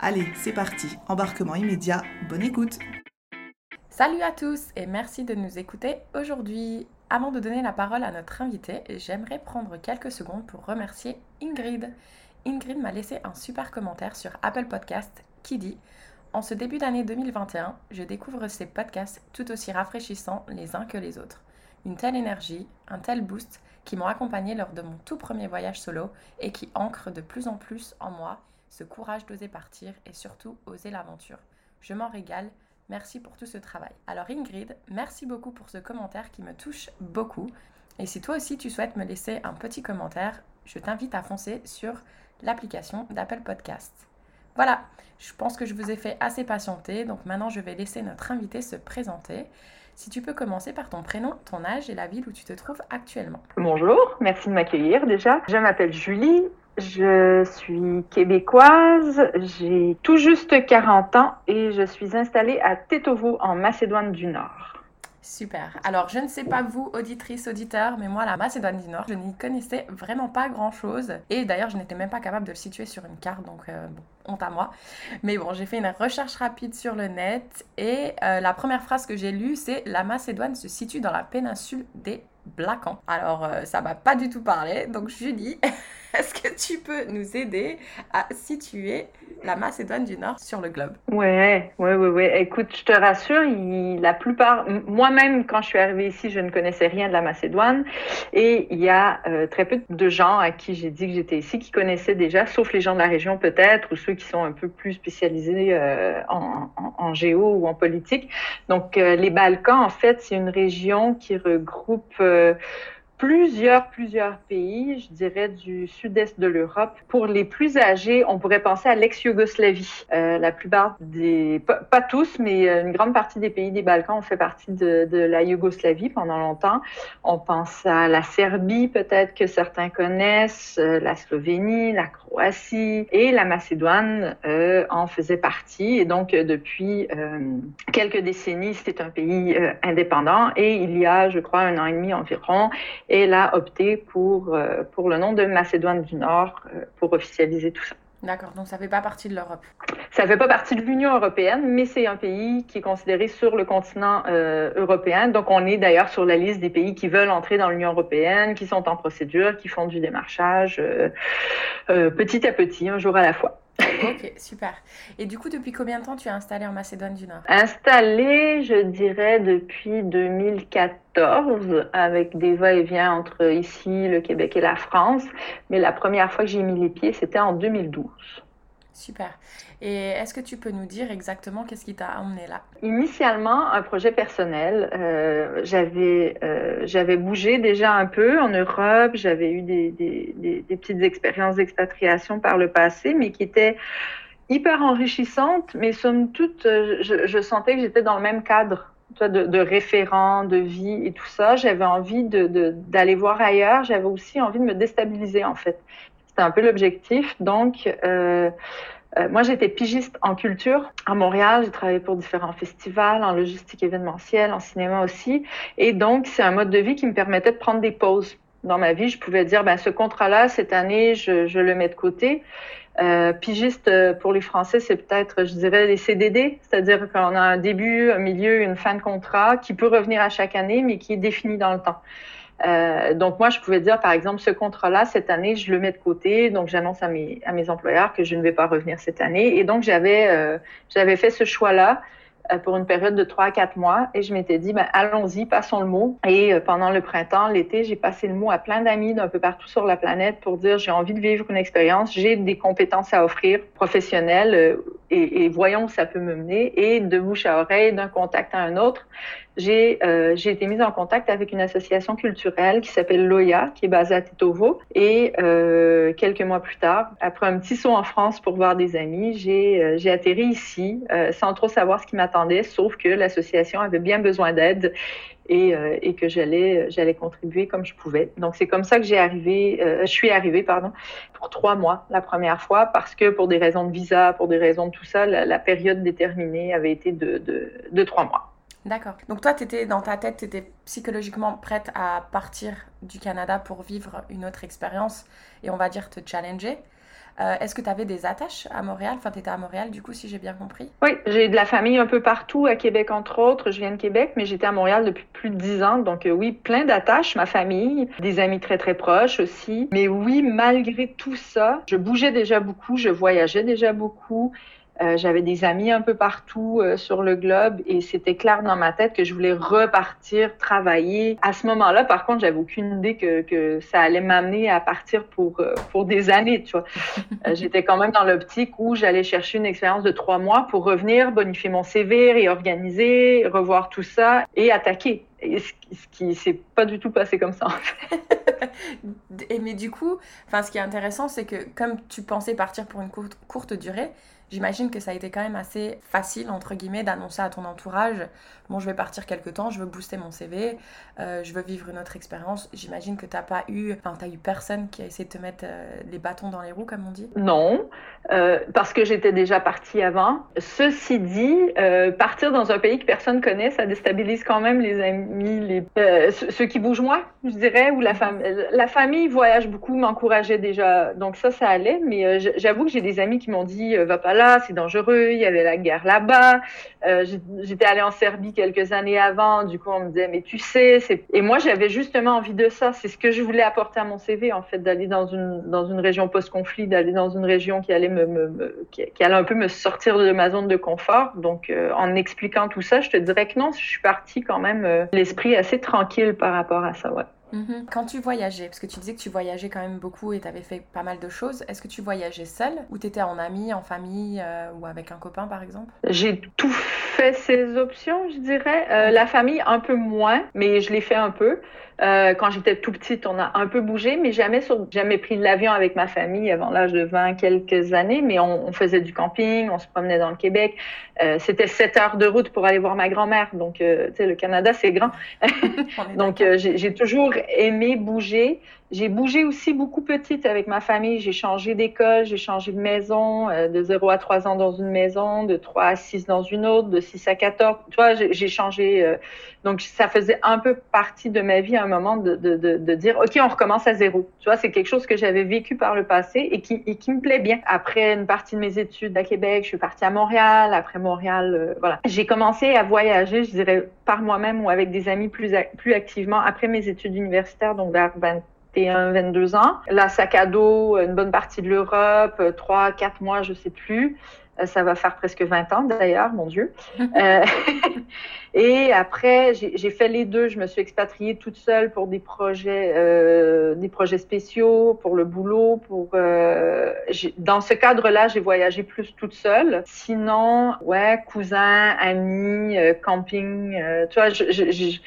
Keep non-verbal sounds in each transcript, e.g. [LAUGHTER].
Allez, c'est parti, embarquement immédiat, bonne écoute Salut à tous et merci de nous écouter aujourd'hui. Avant de donner la parole à notre invité, j'aimerais prendre quelques secondes pour remercier Ingrid. Ingrid m'a laissé un super commentaire sur Apple Podcast qui dit En ce début d'année 2021, je découvre ces podcasts tout aussi rafraîchissants les uns que les autres. Une telle énergie, un tel boost qui m'ont accompagné lors de mon tout premier voyage solo et qui ancre de plus en plus en moi ce courage d'oser partir et surtout oser l'aventure. Je m'en régale Merci pour tout ce travail. Alors Ingrid, merci beaucoup pour ce commentaire qui me touche beaucoup. Et si toi aussi tu souhaites me laisser un petit commentaire, je t'invite à foncer sur l'application d'Apple Podcast. Voilà, je pense que je vous ai fait assez patienter, donc maintenant je vais laisser notre invité se présenter. Si tu peux commencer par ton prénom, ton âge et la ville où tu te trouves actuellement. Bonjour, merci de m'accueillir déjà. Je m'appelle Julie, je suis québécoise, j'ai tout juste 40 ans et je suis installée à Tetovo en Macédoine du Nord. Super. Alors, je ne sais pas vous, auditrice, auditeur, mais moi, la Macédoine du Nord, je n'y connaissais vraiment pas grand-chose. Et d'ailleurs, je n'étais même pas capable de le situer sur une carte, donc euh, bon, honte à moi. Mais bon, j'ai fait une recherche rapide sur le net et euh, la première phrase que j'ai lue, c'est « La Macédoine se situe dans la péninsule des Blacans ». Alors, euh, ça m'a pas du tout parlé, donc Julie, est-ce que tu peux nous aider à situer la Macédoine du Nord sur le globe? Ouais, ouais, ouais, ouais. Écoute, je te rassure, la plupart, moi-même, quand je suis arrivée ici, je ne connaissais rien de la Macédoine. Et il y a euh, très peu de gens à qui j'ai dit que j'étais ici qui connaissaient déjà, sauf les gens de la région peut-être, ou ceux qui sont un peu plus spécialisés euh, en, géo ou en politique. Donc, euh, les Balkans, en fait, c'est une région qui regroupe plusieurs, plusieurs pays, je dirais du sud-est de l'Europe. Pour les plus âgés, on pourrait penser à l'ex-Yougoslavie. Euh, la plupart des, pas, tous, mais une grande partie des pays des Balkans ont fait partie de, de la Yougoslavie pendant longtemps. On pense à la Serbie, peut-être que certains connaissent, euh, la Slovénie, la Croatie et la Macédoine euh, en faisait partie. Et donc, euh, depuis euh, quelques décennies, c'est un pays indépendant. Et il y a, je crois, un an et demi environ, elle a opté pour, pour le nom de Macédoine du Nord pour officialiser tout ça. D'accord, donc ça ne fait pas partie de l'Europe. Ça ne fait pas partie de l'Union européenne, mais c'est un pays qui est considéré sur le continent euh, européen. Donc on est d'ailleurs sur la liste des pays qui veulent entrer dans l'Union européenne, qui sont en procédure, qui font du démarchage euh, euh, petit à petit, un jour à la fois. Ok, super. Et du coup, depuis combien de temps tu es installée en Macédoine du Nord? Installée, je dirais, depuis 2014, avec des va-et-vient entre ici, le Québec et la France. Mais la première fois que j'ai mis les pieds, c'était en 2012. Super. Et est-ce que tu peux nous dire exactement qu'est-ce qui t'a emmené là? Initialement, un projet personnel. Euh, j'avais euh, j'avais bougé déjà un peu en Europe. J'avais eu des, petites expériences d'expatriation par le passé, mais qui étaient hyper enrichissantes. Mais somme toute, euh, je, sentais que j'étais dans le même cadre de, de de vie et tout ça. J'avais envie d'aller de, d'aller voir ailleurs. J'avais aussi envie de me déstabiliser, en fait. C'était un peu l'objectif. Donc, euh, euh, moi, j'étais pigiste en culture à Montréal. J'ai travaillé pour différents festivals, en logistique événementielle, en cinéma aussi. Et donc, c'est un mode de vie qui me permettait de prendre des pauses dans ma vie. Je pouvais dire, ben, ce contrat-là, cette année, je, le mets de côté. Euh, pigiste pour les Français, c'est peut-être, je dirais, les CDD, c'est-à-dire qu'on a un début, un milieu, une fin de contrat qui peut revenir à chaque année, mais qui est défini dans le temps. Euh, donc moi, je pouvais dire, par exemple, ce contrat-là, cette année, je le mets de côté. Donc j'annonce à mes, employeurs que je ne vais pas revenir cette année. Et donc j'avais euh, j'avais fait ce choix-là euh, pour une période de 3 à 4 mois et je m'étais dit, ben, allons-y, passons le mot. Et pendant le printemps, l'été, j'ai passé le mot à plein d'amis d'un peu partout sur la planète pour dire, j'ai envie de vivre une expérience, j'ai des compétences à offrir professionnelles et, et, voyons où ça peut me mener. Et de bouche à oreille, d'un contact à un autre, j'ai euh, été mise en contact avec une association culturelle qui s'appelle Loya, qui est basée à Tetovo. Et euh, quelques mois plus tard, après un petit saut en France pour voir des amis, j'ai euh, atterri ici euh, sans trop savoir ce qui m'attendait, sauf que l'association avait bien besoin d'aide et, euh, et, que j'allais j'allais contribuer comme je pouvais. Donc c'est comme ça que j'ai arrivé, euh, je suis arrivée pardon pour trois mois la première fois parce que pour des raisons de visa, pour des raisons de tout ça, la, la période déterminée avait été de, de, de trois mois. D'accord. Donc toi, étais, dans ta tête, tu étais psychologiquement prête à partir du Canada pour vivre une autre expérience et on va dire te challenger. Euh, Est-ce que tu avais des attaches à Montréal? Enfin, tu étais à Montréal, du coup, si j'ai bien compris. Oui, j'ai de la famille un peu partout, à Québec entre autres. Je viens de Québec, mais j'étais à Montréal depuis plus de dix ans. Donc euh, oui, plein d'attaches, ma famille, des amis très très proches aussi. Mais oui, malgré tout ça, je bougeais déjà beaucoup, je voyageais déjà beaucoup. Euh, j'avais des amis un peu partout euh, sur le globe et c'était clair dans ma tête que je voulais repartir travailler. À ce moment-là, par contre, j'avais aucune idée que, que ça allait m'amener à partir pour, euh, pour des années, tu vois. [LAUGHS] J'étais quand même dans l'optique où j'allais chercher une expérience de trois mois pour revenir, bonifier mon CV, réorganiser, revoir tout ça et attaquer. Et ce, ce qui s'est pas du tout passé comme ça, en fait. [LAUGHS] et mais du coup, ce qui est intéressant, c'est que comme tu pensais partir pour une courte, courte durée, J'imagine que ça a été quand même assez facile, entre guillemets, d'annoncer à ton entourage, bon, je vais partir quelque temps, je veux booster mon CV, euh, je veux vivre une autre expérience. J'imagine que tu n'as pas eu, enfin, tu eu personne qui a essayé de te mettre euh, les bâtons dans les roues, comme on dit? Non, euh, parce que j'étais déjà partie avant. Ceci dit, partir dans un pays que personne connaît, ça déstabilise quand même les amis, les, ceux qui bougent moins, je dirais, ou la, fam la famille voyage beaucoup, m'encourageait déjà. Donc ça, ça allait, mais j'avoue que j'ai des amis qui m'ont dit, va pas là, c'est dangereux, il y avait la guerre là-bas. J'étais allée en Serbie quelques années avant, du coup on me disait, mais tu sais, et moi j'avais justement envie de ça, c'est ce que je voulais apporter à mon CV, en fait, d'aller dans une, dans une région post-conflit, d'aller dans une région qui allait me, qui, allait un peu me sortir de ma zone de confort. Donc euh, en expliquant tout ça, je te dirais que non, je suis partie quand même euh, l'esprit assez tranquille par rapport à ça, ouais. Mmh. Quand tu voyageais, parce que tu disais que tu voyageais quand même beaucoup et tu avais fait pas mal de choses, est-ce que tu voyageais seule ou tu étais en ami, en famille euh, ou avec un copain par exemple? J'ai tout fait ces options, je dirais. Euh, la famille, un peu moins, mais je l'ai fait un peu. Euh, quand j'étais tout petite, on a un peu bougé, mais jamais, sur, jamais pris l'avion avec ma famille avant l'âge de 20 quelques années. Mais on, on, faisait du camping, on se promenait dans le Québec. Euh, C'était 7 heures de route pour aller voir ma grand-mère. Donc, euh, tu sais, le Canada, c'est grand. [LAUGHS] Donc, j'ai toujours aimé bouger. J'ai bougé aussi beaucoup petite avec ma famille. J'ai changé d'école, j'ai changé de maison, euh, de 0 à 3 ans dans une maison, de 3 à 6 dans une autre, de 6 à 14. Tu vois, j'ai changé. Euh, donc, ça faisait un peu partie de ma vie à un moment de, de, de, de dire, OK, on recommence à zéro. Tu vois, c'est quelque chose que j'avais vécu par le passé et qui, et qui me plaît bien. Après une partie de mes études à Québec, je suis partie à Montréal. Après Montréal, euh, voilà. J'ai commencé à voyager, je dirais, par moi-même ou avec des amis plus, plus activement après mes études universitaires, donc vers 20 21, 22 ans. Là, sac à dos, une bonne partie de l'Europe, 3, 4 mois, je sais plus. Ça va faire presque 20 ans d'ailleurs, mon Dieu. [LAUGHS] euh, [LAUGHS] et après, j'ai fait les deux. Je me suis expatriée toute seule pour des projets, euh, des projets spéciaux, pour le boulot. Pour euh, dans ce cadre-là, j'ai voyagé plus toute seule. Sinon, ouais, cousins, amis, euh, camping. Euh, tu vois, je, je, je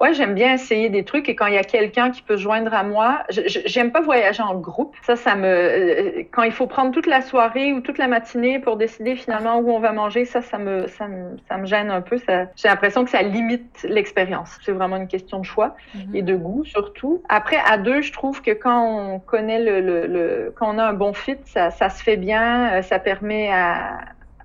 ouais, j'aime bien essayer des trucs et quand il y a quelqu'un qui peut joindre à moi, j'aime pas voyager en groupe. Ça, ça me, quand il faut prendre toute la soirée ou toute la matinée pour décider finalement où on va manger, ça, ça me, ça me, ça me gêne un peu. Ça, j'ai l'impression que ça limite l'expérience. C'est vraiment une question de choix mm -hmm. et de goût surtout. Après, à deux, je trouve que quand on connaît le, le, le quand on a un bon fit, ça, ça se fait bien. Ça permet à,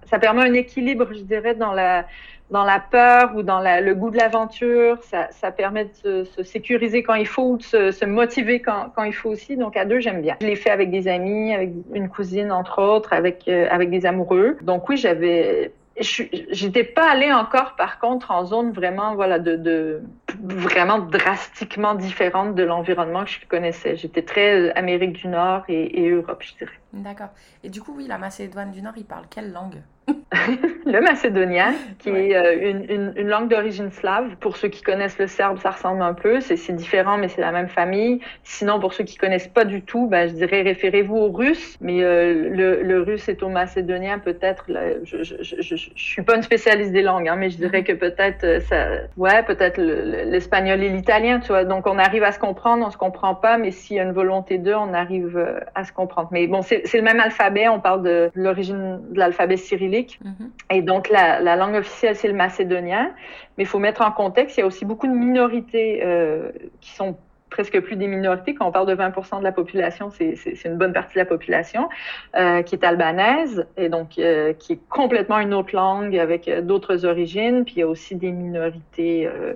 ça permet un équilibre, je dirais, dans la dans la peur ou dans le goût de l'aventure. Ça, permet de se, se, sécuriser quand il faut ou de se, motiver quand, il faut aussi. Donc, à deux, j'aime bien. Je l'ai fait avec des amis, avec une cousine, entre autres, avec, euh, avec des amoureux. Donc, oui, j'avais j'étais pas allée encore par contre en zone vraiment voilà de, de vraiment drastiquement différente de l'environnement que je connaissais j'étais très Amérique du Nord et, et Europe je dirais d'accord et du coup oui la Macédoine du Nord ils parlent quelle langue? [LAUGHS] le macédonien, qui est euh, une, une, langue d'origine slave. Pour ceux qui connaissent le serbe, ça ressemble un peu. C'est différent, mais c'est la même famille. Sinon, pour ceux qui connaissent pas du tout, ben, je dirais référez-vous au russe. Mais euh, le, le, russe est au macédonien, peut-être. Je, je, je, je, suis pas une spécialiste des langues, hein, mais je dirais que peut-être euh, ça, ouais, peut-être l'espagnol et l'italien, tu vois. Donc, on arrive à se comprendre, on se comprend pas, mais s'il y a une volonté d'eux, on arrive à se comprendre. Mais bon, c'est le même alphabet. On parle de l'origine de l'alphabet cyrillique. Mhm. Et donc, la, la langue officielle, c'est le macédonien. Mais il faut mettre en contexte, il y a aussi beaucoup de minorités euh, qui sont presque plus des minorités. Quand on parle de 20% de la population, c'est une bonne partie de la population euh, qui est albanaise et donc euh, qui est complètement une autre langue avec d'autres origines. Puis il y a aussi des minorités euh,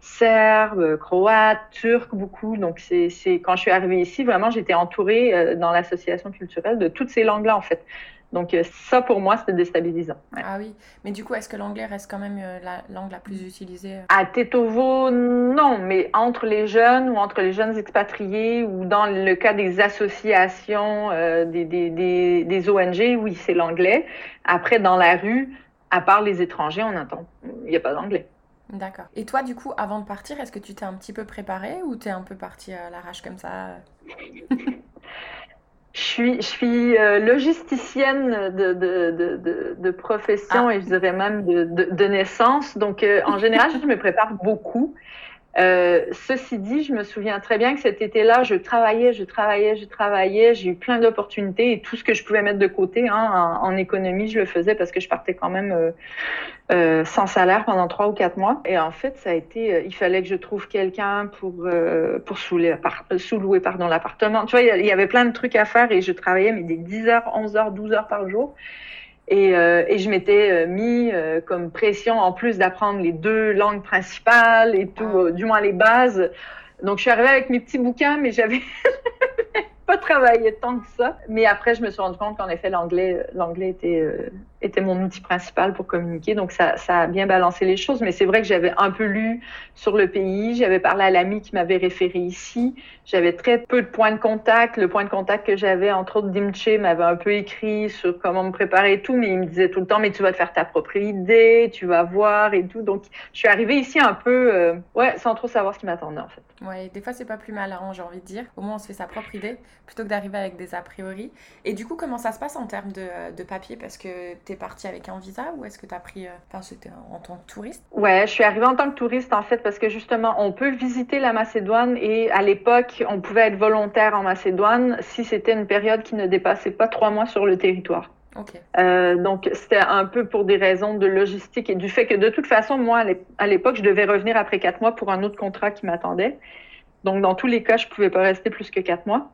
serbes, croates, turcs, beaucoup. Donc c'est quand je suis arrivée ici, vraiment, j'étais entourée dans l'association culturelle de toutes ces langues-là en fait. Donc euh, ça, pour moi, c'était déstabilisant. Ah oui, mais du coup, est-ce que l'anglais reste quand même euh, la langue la plus utilisée euh? À Tetovo, non, mais entre les jeunes ou entre les jeunes expatriés ou dans le cas des associations, des, des, des, des, ONG, oui, c'est l'anglais. Après, dans la rue, à part les étrangers, on entend, il n'y a pas d'anglais. D'accord. Et toi, du coup, avant de partir, est-ce que tu t'es un petit peu préparé ou t'es un peu parti à l'arrache comme ça? [LAUGHS] Je suis, je suis euh, logisticienne de, de, de, de profession ah. et je dirais même de, naissance. Donc, euh, en général, je me prépare beaucoup. Euh, ceci dit, je me souviens très bien que cet été-là, je travaillais, je travaillais, je travaillais. J'ai eu plein d'opportunités et tout ce que je pouvais mettre de côté hein, en, économie, je le faisais parce que je partais quand même euh, euh, sans salaire pendant trois ou quatre mois. Et en fait, ça a été, il fallait que je trouve quelqu'un pour pour sous-louer l'appartement. Tu vois, il y avait plein de trucs à faire et je travaillais mais des 10 heures, 11 heures, 12 heures par jour. Et, euh, et, je m'étais euh, mis euh, comme pression en plus d'apprendre les deux langues principales et tout, ah. du moins les bases. Donc je suis arrivée avec mes petits bouquins, mais j'avais [LAUGHS] pas travaillé tant que ça. Mais après, je me suis rendu compte qu'en effet, l'anglais, l'anglais était, euh, était mon outil principal pour communiquer. Donc, ça, a bien balancé les choses. Mais c'est vrai que j'avais un peu lu sur le pays. J'avais parlé à l'ami qui m'avait référé ici. J'avais très peu de points de contact. Le point de contact que j'avais, entre autres, Dimche m'avait un peu écrit sur comment me préparer et tout. Mais il me disait tout le temps, mais tu vas te faire ta propre idée, tu vas voir et tout. Donc, je suis arrivée ici un peu, euh, ouais, sans trop savoir ce qui m'attendait, en fait. Ouais, des fois, c'est pas plus mal, hein, j'ai envie de dire. Au moins, on se fait sa propre idée plutôt que d'arriver avec des a priori. Et du coup, comment ça se passe en termes de, de papier? Parce que tu es parti avec un visa ou est-ce que tu as pris. Euh, enfin, c'était en tant que touriste? Ouais, je suis arrivée en tant que touriste en fait parce que justement, on peut visiter la Macédoine et à l'époque, on pouvait être volontaire en Macédoine si c'était une période qui ne dépassait pas trois mois sur le territoire. Okay. Euh, donc, c'était un peu pour des raisons de logistique et du fait que de toute façon, moi, à l'époque, je devais revenir après quatre mois pour un autre contrat qui m'attendait. Donc, dans tous les cas, je pouvais pas rester plus que quatre mois.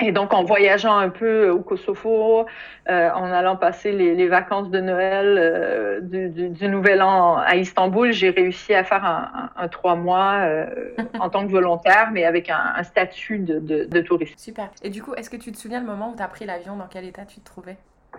Et donc, en voyageant un peu au Kosovo, euh, en allant passer les, les vacances de Noël euh, du, du, du, Nouvel An à Istanbul, j'ai réussi à faire un, un, un trois mois euh, [LAUGHS] en tant que volontaire, mais avec un, un statut de, de, de, touriste. Super. Et du coup, est-ce que tu te souviens le moment où tu as pris l'avion, dans quel état tu te trouvais? [LAUGHS]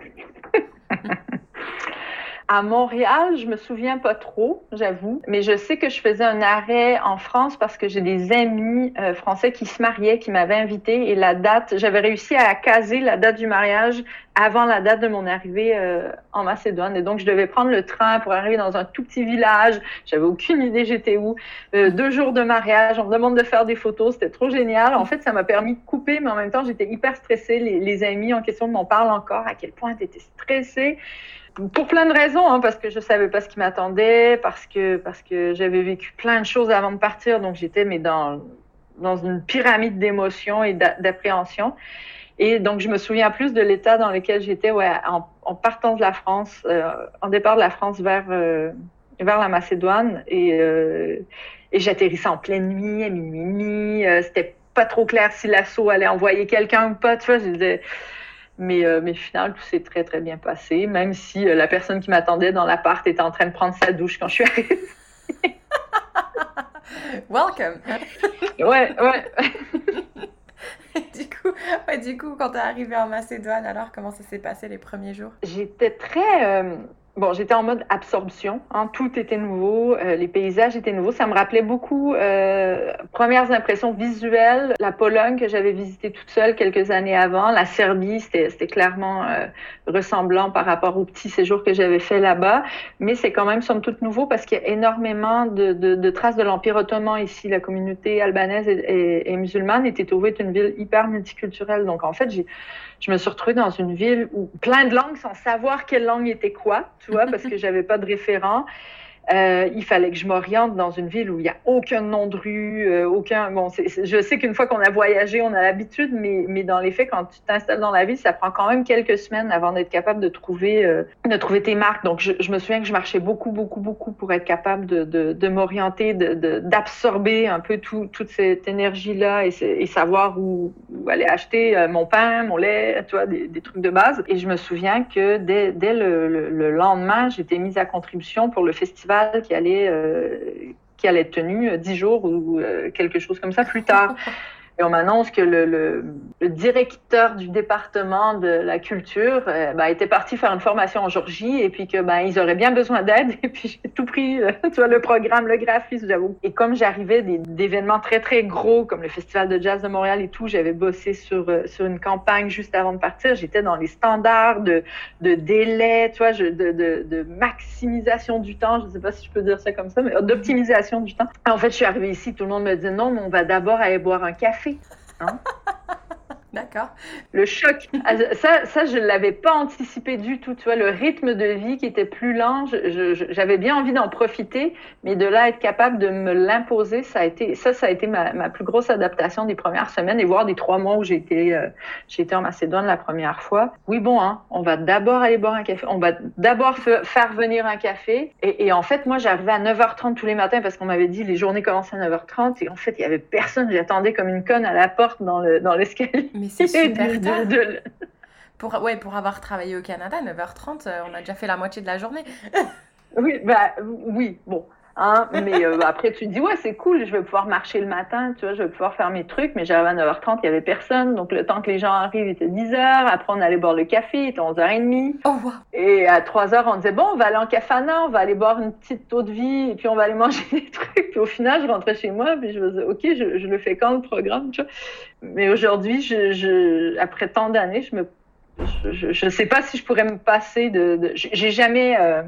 À Montréal, je me souviens pas trop, j'avoue, mais je sais que je faisais un arrêt en France parce que j'ai des amis euh, français qui se mariaient, qui m'avaient invité et la date, j'avais réussi à caser la date du mariage avant la date de mon arrivée euh, en Macédoine. Et donc, je devais prendre le train pour arriver dans un tout petit village. J'avais aucune idée j'étais où. Euh, deux jours de mariage, on me demande de faire des photos. C'était trop génial. En fait, ça m'a permis de couper, mais en même temps, j'étais hyper stressée. Les, amis en question m'en parlent encore. À quel point tu étais stressée pour plein de raisons, hein, parce que je savais pas ce qui m'attendait, parce que parce que j'avais vécu plein de choses avant de partir, donc j'étais mais dans dans une pyramide d'émotions et d'appréhension. Et donc je me souviens plus de l'état dans lequel j'étais, ouais, en, partant de la France, euh, en départ de la France vers euh, vers la Macédoine, et euh, et j'atterrissais en pleine nuit, à minuit, euh, c'était pas trop clair si l'assaut allait envoyer quelqu'un ou pas, tu vois, mais, euh, mais final, tout s'est très, très bien passé, même si euh, la personne qui m'attendait dans l'appart était en train de prendre sa douche quand je suis arrivée. [LAUGHS] Welcome! ouais, ouais. [LAUGHS] du, coup, ouais, du coup, quand tu es arrivée en Macédoine, alors comment ça s'est passé les premiers jours? J'étais très. Bon, j'étais en mode absorption. Hein, tout était nouveau, euh, les paysages étaient nouveaux. Ça me rappelait beaucoup euh, premières impressions visuelles. La Pologne que j'avais visitée toute seule quelques années avant, la Serbie, c'était clairement euh, ressemblant par rapport au petit séjour que j'avais fait là-bas. Mais c'est quand même somme toute nouveau parce qu'il y a énormément de, de, de traces de l'Empire ottoman ici. La communauté albanaise et, et, et musulmane était trouvée une ville hyper multiculturelle. Donc en fait, je me suis retrouvée dans une ville où plein de langues sans savoir quelle langue était quoi, tu vois, parce que j'avais pas de référent. Euh, il fallait que je m'oriente dans une ville où il n'y a aucun nom de rue, euh, aucun. Bon, je sais qu'une fois qu'on a voyagé, on a l'habitude, mais, mais dans les faits, quand tu t'installes dans la ville, ça prend quand même quelques semaines avant d'être capable de trouver, euh, de trouver tes marques. Donc, je, me souviens que je marchais beaucoup, beaucoup, beaucoup pour être capable de, de, de m'orienter, d'absorber un peu tout, toute cette énergie-là et, savoir où, aller acheter mon pain, mon lait, tu vois, des, trucs de base. Et je me souviens que dès, dès le lendemain, j'étais mise à contribution pour le festival qui allait, euh, qui allait être tenu dix jours ou euh, quelque chose comme ça plus tard. [LAUGHS] Et on m'annonce que le, directeur du département de la culture euh, ben, était parti faire une formation en Georgie et puis que ben, ils auraient bien besoin d'aide. [LAUGHS] Et puis j'ai tout pris, euh, tu vois, le programme, le graphisme, j'avoue. Et comme j'arrivais d'événements très, très gros comme le Festival de jazz de Montréal et tout, j'avais bossé sur, euh, sur une campagne juste avant de partir. J'étais dans les standards de, de délai, tu vois, de, de, maximisation du temps. Je ne sais pas si je peux dire ça comme ça, mais d'optimisation du temps. En fait, je suis arrivée ici, tout le monde me dit non, mais on va d'abord aller boire un café Hein [LAUGHS] D'accord. Le choc. Ah, ça, ça je ne l'avais pas anticipé du tout. Tu vois, le rythme de vie qui était plus lent, j'avais bien envie d'en profiter, mais de là être capable de me l'imposer, ça a été, ça, ça a été ma, ma, plus grosse adaptation des premières semaines et voire des trois mois où été, euh, été en Macédoine la première fois. Oui, bon, hein, on va d'abord aller boire un café, on va d'abord faire venir un café. Et, et en fait, moi, j'arrivais à 9h30 tous les matins parce qu'on m'avait dit les journées commençaient à 9h30 et en fait, il y avait personne. J'attendais comme une conne à la porte dans le, dans l'escalier. Mais c'est super tard. [LAUGHS] Pour, ouais, pour avoir travaillé au Canada, 9h30, on a déjà fait la moitié de la journée. oui, bah, oui, bon. Hein, mais euh, après, tu te dis, ouais, c'est cool, je vais pouvoir marcher le matin, tu vois, je vais pouvoir faire mes trucs, mais j'arrive à 9h30, il n'y avait personne, donc le temps que les gens arrivent, il était 10h, après on allait boire le café, il était 11h30, oh, wow. et à 3h, on disait, bon, on va aller en cafana, on va aller boire une petite eau de vie, et puis on va aller manger [LAUGHS] des trucs, puis au final, je rentrais chez moi, puis je me disais, ok, je, je le fais quand le programme, tu vois, mais aujourd'hui, je, je, après tant d'années, je me je ne sais pas si je pourrais me passer de. de j'ai jamais. Euh,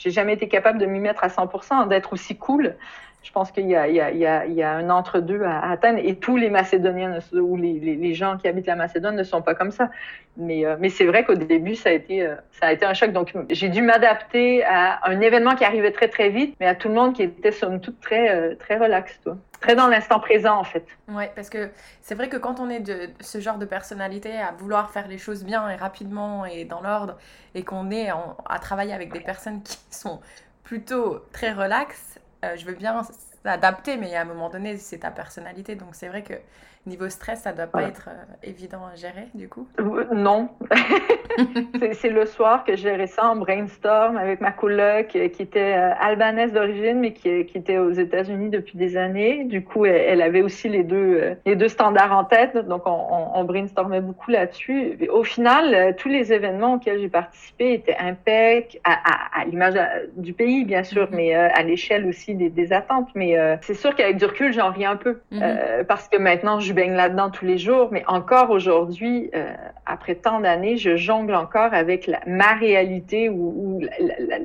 j'ai jamais été capable de m'y mettre à 100%, d'être aussi cool. Je pense qu'il y, y, y, a, un entre-deux à, atteindre et tous les Macédoniens ou les, gens qui habitent la Macédoine ne sont pas comme ça. Mais, euh, mais c'est vrai qu'au début, ça a, été, euh, ça a été un choc. Donc, j'ai dû m'adapter à un événement qui arrivait très, très vite, mais à tout le monde qui était, somme toute, très, euh, très relax. Toi très dans l'instant présent en fait. Oui, parce que c'est vrai que quand on est de ce genre de personnalité à vouloir faire les choses bien et rapidement et dans l'ordre et qu'on est à travailler avec des personnes qui [LAUGHS] sont plutôt très relax, euh, je veux bien s'adapter, mais à un moment donné, c'est ta personnalité. Donc c'est vrai que niveau stress, ça doit pas voilà. être euh, évident à gérer du coup? Non. [LAUGHS] c'est le soir que je gérais ça en brainstorm avec ma coloc qui était euh, albanaise d'origine, mais qui, qui, était aux États-Unis depuis des années. Du coup, elle, elle, avait aussi les deux, euh, les deux standards en tête. Donc on, on, on brainstormait beaucoup là-dessus. Au final, euh, tous les événements auxquels j'ai participé étaient impec à, à, à l'image du pays, bien sûr, mm -hmm. mais à l'échelle aussi des, des, attentes. Mais c'est sûr qu'avec du recul, j'en ris un peu. Mm -hmm. parce que maintenant, je baigne là-dedans tous les jours, mais encore aujourd'hui, euh, après tant d'années, je jongle encore avec ma réalité ou,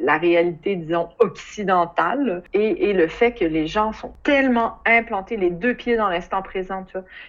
la, réalité, disons, occidentale et, le fait que les gens sont tellement implantés les deux pieds dans l'instant présent.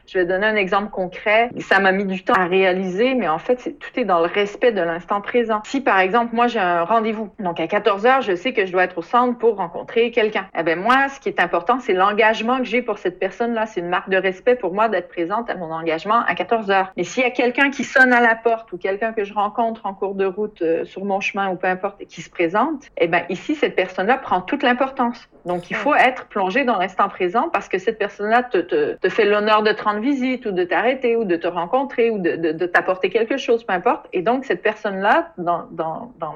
Je vais donner un exemple concret. Ça m'a mis du temps à réaliser, mais en fait, tout est dans le respect de l'instant présent. Si, par exemple, moi, j'ai un rendez-vous, donc à 14 heures, je sais que je dois être au centre pour rencontrer quelqu'un. Eh ben moi, ce qui est important, c'est l'engagement que j'ai pour cette personne-là. C'est une marque de respect pour moi d'être présente à mon engagement à 14 heures. Mais s'il y a quelqu'un qui sonne à la porte ou quelqu'un que je rencontre en cours de route euh, sur mon chemin ou peu importe et qui se présente, eh ben ici cette personne-là prend toute l'importance. Donc il faut être plongé dans l'instant présent parce que cette personne-là te, fait l'honneur de te rendre visite ou de t'arrêter ou de te rencontrer ou de t'apporter quelque chose, peu importe. Et donc cette personne-là dans, dans, dans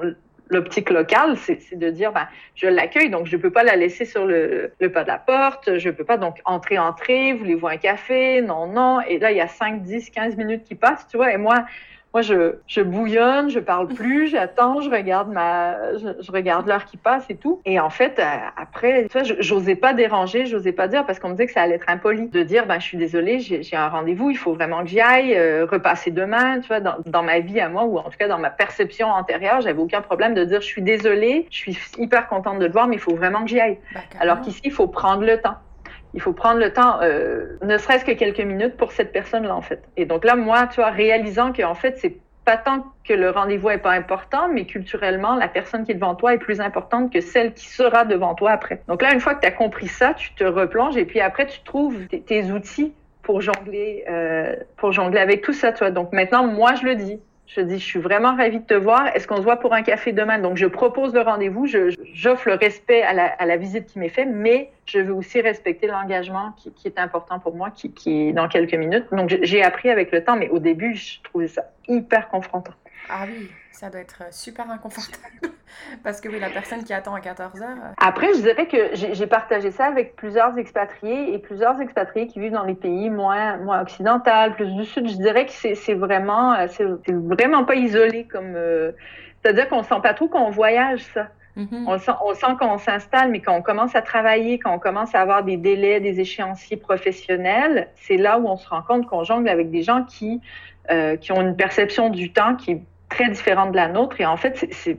l'optique locale, c'est de dire, ben, je l'accueille, donc je ne peux pas la laisser sur le, pas de la porte, je ne peux pas donc entrer, entrer, voulez-vous un café? Non, non. Et là, il y a 5, 10, 15 minutes qui passent, tu vois, et moi, moi, je, je bouillonne, je parle [LAUGHS] plus, j'attends, je regarde ma, je, regarde l'heure qui passe et tout. Et en fait, euh, après, tu vois, j'osais pas déranger, j'osais pas dire parce qu'on me disait que ça allait être impoli de dire, ben, je suis désolée, j'ai un rendez-vous, il faut vraiment que j'y aille, euh, repasser demain, tu vois, dans, dans, ma vie à moi ou en tout cas dans ma perception antérieure, j'avais aucun problème de dire, je suis désolée, je suis hyper contente de te voir, mais il faut vraiment que j'y aille. Bah, Alors qu'ici, il faut prendre le temps il faut prendre le temps, euh, ne serait-ce que quelques minutes pour cette personne-là, en fait. Et donc là, moi, tu vois, réalisant qu'en fait, c'est pas tant que le rendez-vous est pas important, mais culturellement, la personne qui est devant toi est plus importante que celle qui sera devant toi après. Donc là, une fois que tu as compris ça, tu te replonges et puis après, tu trouves tes, outils pour jongler, euh, pour jongler avec tout ça, toi. Donc maintenant, moi, je le dis. Je dis, je suis vraiment ravie de te voir. Est-ce qu'on se voit pour un café demain? Donc, je propose le rendez-vous. J'offre le respect à la, à la visite qui m'est faite, mais je veux aussi respecter l'engagement qui, qui, est important pour moi, qui, qui est dans quelques minutes. Donc, j'ai appris avec le temps, mais au début, je trouvais ça hyper confrontant. Ah oui, ça doit être super inconfortable. Parce que oui, la personne qui attend à 14 heures. Euh, Après, je dirais que j'ai partagé ça avec plusieurs expatriés et plusieurs expatriés qui vivent dans les pays moins, moins occidentaux, plus du sud. Je dirais que c'est vraiment, euh, c'est vraiment pas isolé comme. Euh, c'est-à-dire qu'on sent pas trop qu'on voyage, ça. Mm-hmm. On sent, on sent qu'on s'installe, mais quand on commence à travailler, quand on commence à avoir des délais, des échéanciers professionnels, c'est là où on se rend compte qu'on jongle avec des gens qui, qui ont une perception du temps qui est très différente de la nôtre. Et en fait, c'est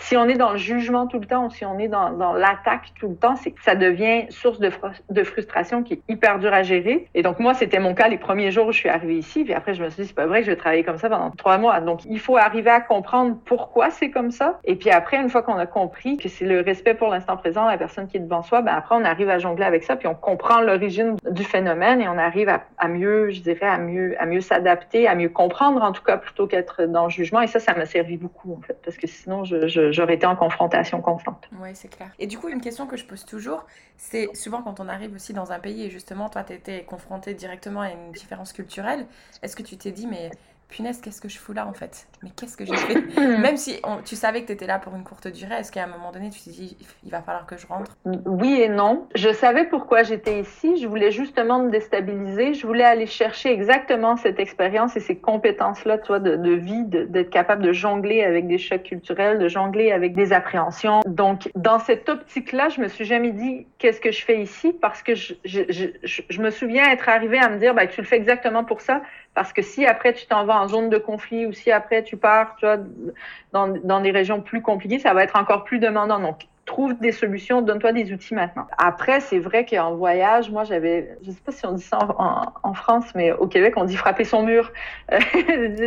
si on est dans le jugement tout le temps ou si on est dans, l'attaque tout le temps, c'est ça devient source de, de, frustration qui est hyper dur à gérer. Et donc moi, c'était mon cas les premiers jours où je suis arrivée ici. Puis après, je me suis dit, c'est pas vrai que je vais travailler comme ça pendant trois mois. Donc il faut arriver à comprendre pourquoi c'est comme ça. Et puis après, une fois qu'on a compris que c'est le respect pour l'instant présent, la personne qui est devant soi, ben après, on arrive à jongler avec ça. Puis on comprend l'origine du phénomène et on arrive à, à mieux, je dirais, à mieux, à mieux s'adapter, à mieux comprendre en tout cas, plutôt qu'être dans le jugement. Et ça, ça m'a servi beaucoup en fait, parce que sinon, je, je j'aurais été en confrontation constante. Oui, c'est clair. Et du coup, une question que je pose toujours, c'est souvent quand on arrive aussi dans un pays et justement, toi, tu étais confronté directement à une différence culturelle, est-ce que tu t'es dit, mais punaise, qu'est-ce que je fous là en fait? Mais qu'est-ce que j'ai [LAUGHS] fait? Même si tu savais que tu étais là pour une courte durée, est-ce qu'à un moment donné, tu t'es dit, il va falloir que je rentre? Oui et non. Je savais pourquoi j'étais ici. Je voulais justement me déstabiliser. Je voulais aller chercher exactement cette expérience et ces compétences-là, tu vois, de, de vie, d'être capable de jongler avec des chocs culturels, de jongler avec des appréhensions. Donc, dans cette optique-là, je me suis jamais dit, qu'est-ce que je fais ici? Parce que je, je, je, je me souviens être arrivée à me dire, bah, tu le fais exactement pour ça parce que si après tu t'en vas en zone de conflit ou si après tu pars tu vois, dans, des régions plus compliquées, ça va être encore plus demandant. Donc, trouve des solutions, donne-toi des outils maintenant. Après, c'est vrai qu'en voyage, moi, j'avais, je sais pas si on dit ça en, France, mais au Québec, on dit frapper son mur. [LAUGHS] tu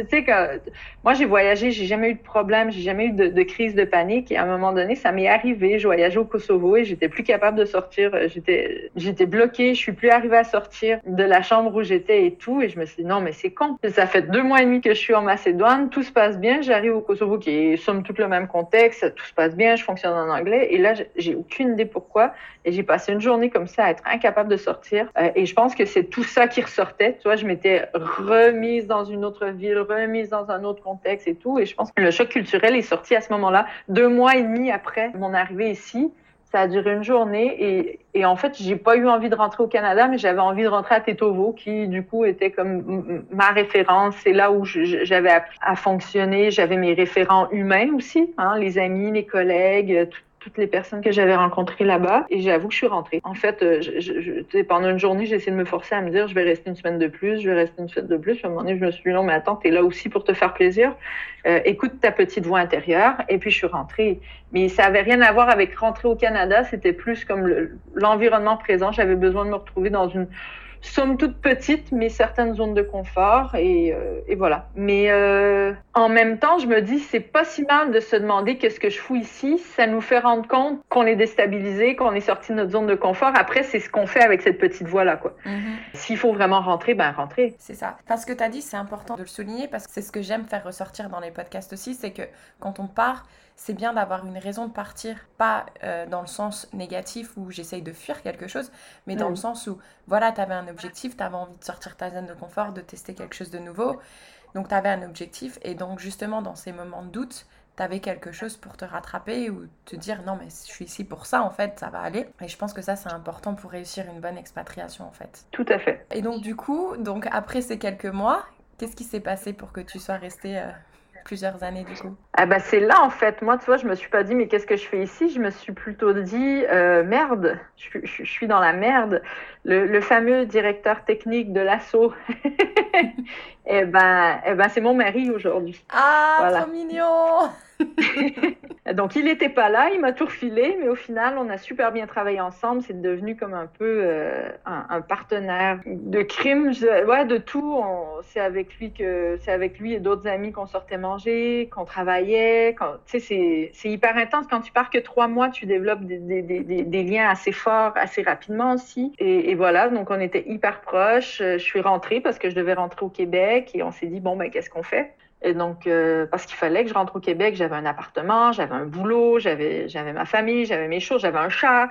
sais que moi, j'ai voyagé, j'ai jamais eu de problème, j'ai jamais eu de, de, crise de panique. Et à un moment donné, ça m'est arrivé. Je voyageais au Kosovo et j'étais plus capable de sortir. J'étais, j'étais bloquée. Je suis plus arrivée à sortir de la chambre où j'étais et tout. Et je me suis dit non, mais c'est con. Ça fait deux mois et demi que je suis en Macédoine. Tout se passe bien. J'arrive au Kosovo qui est somme toute le même contexte. Tout se passe bien. Je fonctionne en anglais. Et là, j'ai aucune idée pourquoi. Et j'ai passé une journée comme ça à être incapable de sortir. Euh, et je pense que c'est tout ça qui ressortait. Tu vois, je m'étais remise dans une autre ville, remise dans un autre contexte et tout. Et je pense que le choc culturel est sorti à ce moment-là, deux mois et demi après mon arrivée ici. Ça a duré une journée et, en fait, j'ai pas eu envie de rentrer au Canada, mais j'avais envie de rentrer à Tetovo, qui du coup était comme ma référence. C'est là où j'avais appris à fonctionner. J'avais mes référents humains aussi, hein, les amis, les collègues, tout, toutes les personnes que j'avais rencontrées là-bas et j'avoue que je suis rentrée. En fait, euh, je, pendant une journée, j'ai essayé de me forcer à me dire je vais rester une semaine de plus, je vais rester une semaine de plus. À un moment donné, je me suis dit non, mais attends, tu es là aussi pour te faire plaisir. Euh, écoute ta petite voix intérieure. Et puis je suis rentrée. Mais ça avait rien à voir avec rentrer au Canada, c'était plus comme l'environnement présent. J'avais besoin de me retrouver dans une somme toute petite, mais certaines zones de confort et, euh, et voilà. Mais euh, en même temps, je me dis c'est pas si mal de se demander qu'est-ce que je fous ici. Ça nous fait rendre compte qu'on est déstabilisé, qu'on est sorti de notre zone de confort. Après, c'est ce qu'on fait avec cette petite voie là, quoi. Mm-hmm. S'il faut vraiment rentrer, ben rentrer. C'est ça. Parce que tu as dit, c'est important de le souligner parce que c'est ce que j'aime faire ressortir dans les podcasts aussi, c'est que quand on part c'est bien d'avoir une raison de partir, pas euh, dans le sens négatif où j'essaye de fuir quelque chose, mais dans le sens où, voilà, tu avais un objectif, tu avais envie de sortir ta zone de confort, de tester quelque chose de nouveau. Donc, tu avais un objectif, et donc, justement, dans ces moments de doute, tu avais quelque chose pour te rattraper ou te dire non mais je suis ici pour ça en fait ça va aller. Et je pense que ça c'est important pour réussir une bonne expatriation en fait. Tout à fait. Et donc du coup donc après ces quelques mois Qu'est-ce qui s'est passé pour que tu sois restée plusieurs années du coup ah bah c'est là en fait. Moi, tu vois, je me suis pas dit mais qu'est-ce que je fais ici? Je me suis plutôt dit euh, merde, je, je, suis dans la merde. Le, le fameux directeur technique de l'assaut. [LAUGHS] eh ben, eh ben c'est mon mari aujourd'hui. Ah, voilà. trop mignon. [LAUGHS] Donc, il n'était pas là, il m'a tout refilé, mais au final, on a super bien travaillé ensemble. C'est devenu comme un peu euh, un, partenaire de crime, ouais, de tout. C'est avec lui que c'est avec lui et d'autres amis qu'on sortait manger, qu'on travaillait. Tu sais, c'est hyper intense. Quand tu pars que trois mois, tu développes des, liens assez forts, assez rapidement aussi. Et, et, voilà, donc on était hyper proches. Je suis rentrée parce que je devais rentrer au Québec et on s'est dit bon ben qu'est-ce qu'on fait? Et donc, euh, parce qu'il fallait que je rentre au Québec, j'avais un appartement, j'avais un boulot, j'avais, j'avais ma famille, j'avais mes choses, j'avais un chat.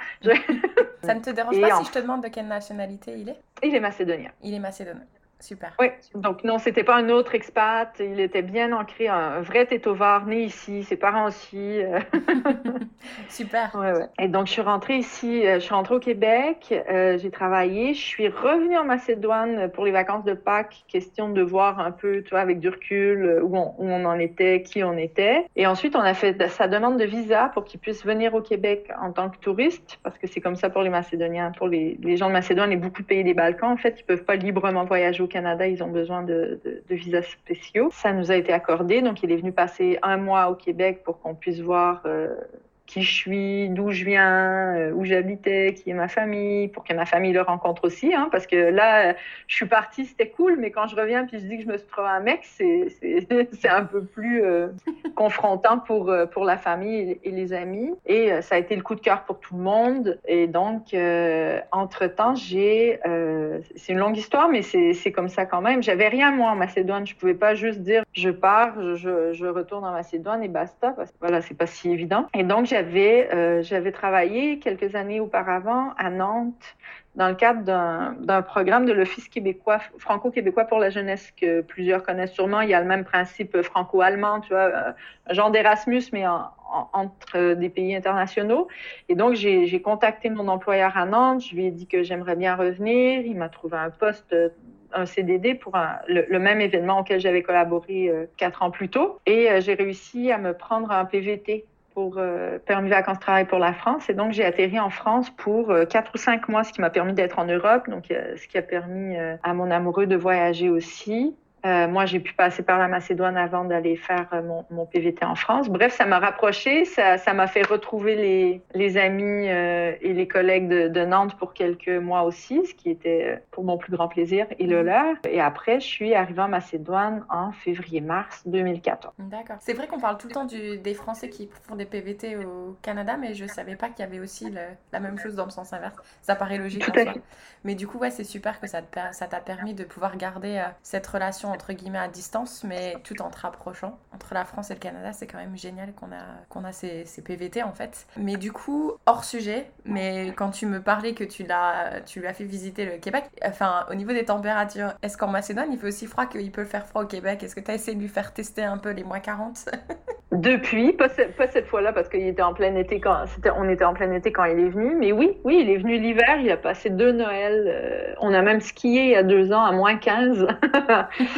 Ça ne te dérange pas si je te demande de quelle nationalité il est? Il est macédonien. Il est macédonien. Super. Oui, donc non, c'était pas un autre expat. Il était bien ancré, un vrai tétovard, né ici, ses parents aussi. Euh. [LAUGHS] [LAUGHS] Super. Ouais, ouais. Et donc, je suis rentrée ici, euh, je suis rentrée au Québec, euh, j'ai travaillé, je suis revenue en Macédoine pour les vacances de Pâques, question de voir un peu, tu vois, avec du recul, où on, où on en était, qui on était. Et ensuite, on a fait sa demande de visa pour qu'il puisse venir au Québec en tant que touriste, parce que c'est comme ça pour les Macédoniens, pour les, les gens de Macédoine et beaucoup de pays des Balkans, en fait, ils peuvent pas librement voyager au Canada, ils ont besoin de, visas spéciaux. Ça nous a été accordé, donc il est venu passer un mois au Québec pour qu'on puisse voir euh, qui je suis, d'où je viens, euh, où j'habitais, qui est ma famille, pour que ma famille le rencontre aussi. Hein, parce que là, je suis partie, c'était cool, mais quand je reviens puis je dis que je me suis trouvé un mec, [LAUGHS] c'est un peu plus euh, [LAUGHS] confrontant pour, euh, pour la famille et, les amis. Et ça a été le coup de cœur pour tout le monde. Et donc, entre-temps, j'ai... c'est une longue histoire, mais c'est comme ça quand même. J'avais rien, moi, en Macédoine. Je pouvais pas juste dire, je pars, je, je retourne en Macédoine et basta. Parce que voilà, c'est pas si évident. Et donc, j'avais euh, j'avais travaillé quelques années auparavant à Nantes dans le cadre d'un programme de l'Office québécois, franco-québécois pour la jeunesse que plusieurs connaissent sûrement. Il y a le même principe franco-allemand, tu vois, euh, un genre d'Erasmus, mais entre des pays internationaux. Et donc, j'ai contacté mon employeur à Nantes. Je lui ai dit que j'aimerais bien revenir. Il m'a trouvé un poste un CDD pour le, même événement auquel j'avais collaboré euh, quatre ans plus tôt. Et j'ai réussi à me prendre un PVT pour euh, permis vacances travail pour la France. Et donc, j'ai atterri en France pour euh, quatre ou cinq mois, ce qui m'a permis d'être en Europe, donc euh, ce qui a permis à mon amoureux de voyager aussi. Euh, moi, j'ai pu passer par la Macédoine avant d'aller faire euh, mon, mon, PVT en France. Bref, ça m'a rapproché, ça, ça m'a fait retrouver les, les amis euh, et les collègues de, de, Nantes pour quelques mois aussi, ce qui était pour mon plus grand plaisir et le mhm. leur. Et après, je suis arrivée en Macédoine en février-mars 2014. D'accord. C'est vrai qu'on parle tout le temps du, des Français qui font des PVT au Canada, mais je savais pas qu'il y avait aussi le, la même chose dans le sens inverse. Ça paraît logique. Tout à fait. Mais du coup, ouais, c'est super que ça t'a permis de pouvoir garder cette relation entre guillemets à distance, mais tout en te rapprochant. Entre la France et le Canada, c'est quand même génial qu'on a, qu'on a ces, PVT en fait. Mais du coup, hors sujet, mais quand tu me parlais que tu l'as, tu lui as fait visiter le Québec, enfin, au niveau des températures, est-ce qu'en Macédoine, il fait aussi froid qu'il peut faire froid au Québec? Est-ce que tu as essayé de lui faire tester un peu les moins 40 [LAUGHS] Depuis, pas, pas cette fois-là, parce qu'il était en plein été quand, on était en plein été quand il est venu, mais oui, oui, il est venu l'hiver, il a passé deux Noëls, euh, on a même skié il y a deux ans à moins 15. [LAUGHS]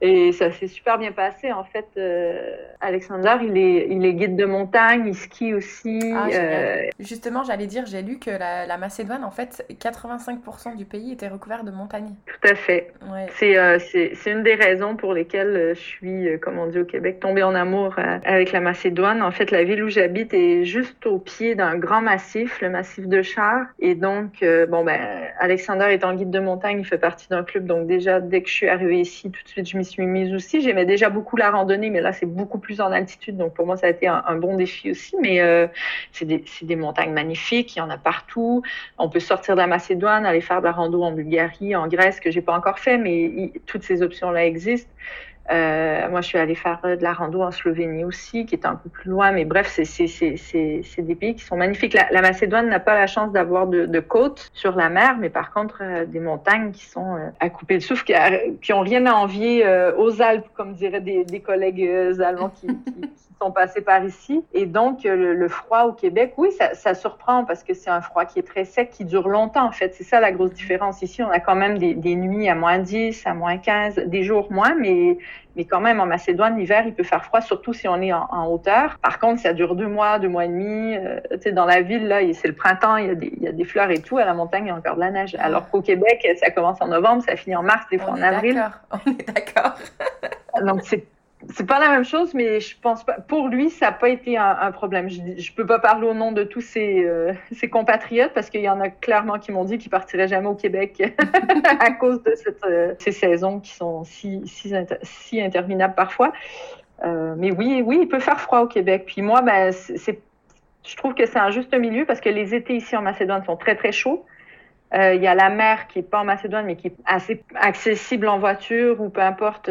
Et ça s'est super bien passé. En fait, euh, Alexander, il est, il est guide de montagne, il skie aussi. Ah, euh... Justement, j'allais dire, j'ai lu que la, la, Macédoine, en fait, 85% du pays était recouvert de montagnes. Tout à fait. Ouais. C'est euh, une des raisons pour lesquelles euh, je suis, euh, comme on dit au Québec, tombée en amour euh, avec la Macédoine. En fait, la ville où j'habite est juste au pied d'un grand massif, le massif de Char. Et donc, bon, ben, Alexander étant guide de montagne, il fait partie d'un club. Donc déjà, dès que je suis arrivée ici, tout de suite, je m'y suis mise aussi. J'aimais déjà beaucoup la randonnée, mais là, c'est beaucoup plus en altitude. Donc, pour moi, ça a été un, bon défi aussi. Mais euh, c'est des, des, montagnes magnifiques. Il y en a partout. On peut sortir de la Macédoine, aller faire de la rando en Bulgarie, en Grèce, que j'ai pas encore fait, mais toutes ces options-là existent. Euh, moi, je suis allée faire de la rando en Slovénie aussi, qui est un peu plus loin. Mais bref, c'est des pays qui sont magnifiques. La, la Macédoine n'a pas la chance d'avoir de, de, côtes sur la mer, mais par contre, euh, des montagnes qui sont euh, à couper le souffle, qui, ont rien à envier euh, aux Alpes, comme diraient des, des collègues allemands qui, qui, sont passés par ici. Et donc, le, froid au Québec, oui, ça, ça surprend parce que c'est un froid qui est très sec, qui dure longtemps, en fait. C'est ça la grosse différence. Ici, on a quand même des, des, nuits à moins 10, à moins 15, des jours moins, mais, mais quand même, en Macédoine, l'hiver, il peut faire froid, surtout si on est en, hauteur. Par contre, ça dure deux mois, deux mois et demi. Euh, tu sais, dans la ville, là, c'est le printemps, il y, a des, il y, a des, fleurs et tout. À la montagne, il y a encore de la neige. Alors qu'au Québec, ça commence en novembre, ça finit en mars, des fois en avril. On est d'accord. Donc, c'est c'est pas la même chose, mais je pense pas. Pour lui, ça n'a pas été un, problème. Je, je peux pas parler au nom de tous ses, euh, compatriotes parce qu'il y en a clairement qui m'ont dit qu'ils partiraient jamais au Québec [LAUGHS] à cause de euh, ces saisons qui sont si, si, si interminables parfois. Euh, mais oui, oui, il peut faire froid au Québec. Puis moi, ben, je trouve que c'est un juste milieu parce que les étés ici en Macédoine sont très très chauds. Euh, il y a la mer qui est pas en Macédoine, mais qui est assez accessible en voiture ou peu importe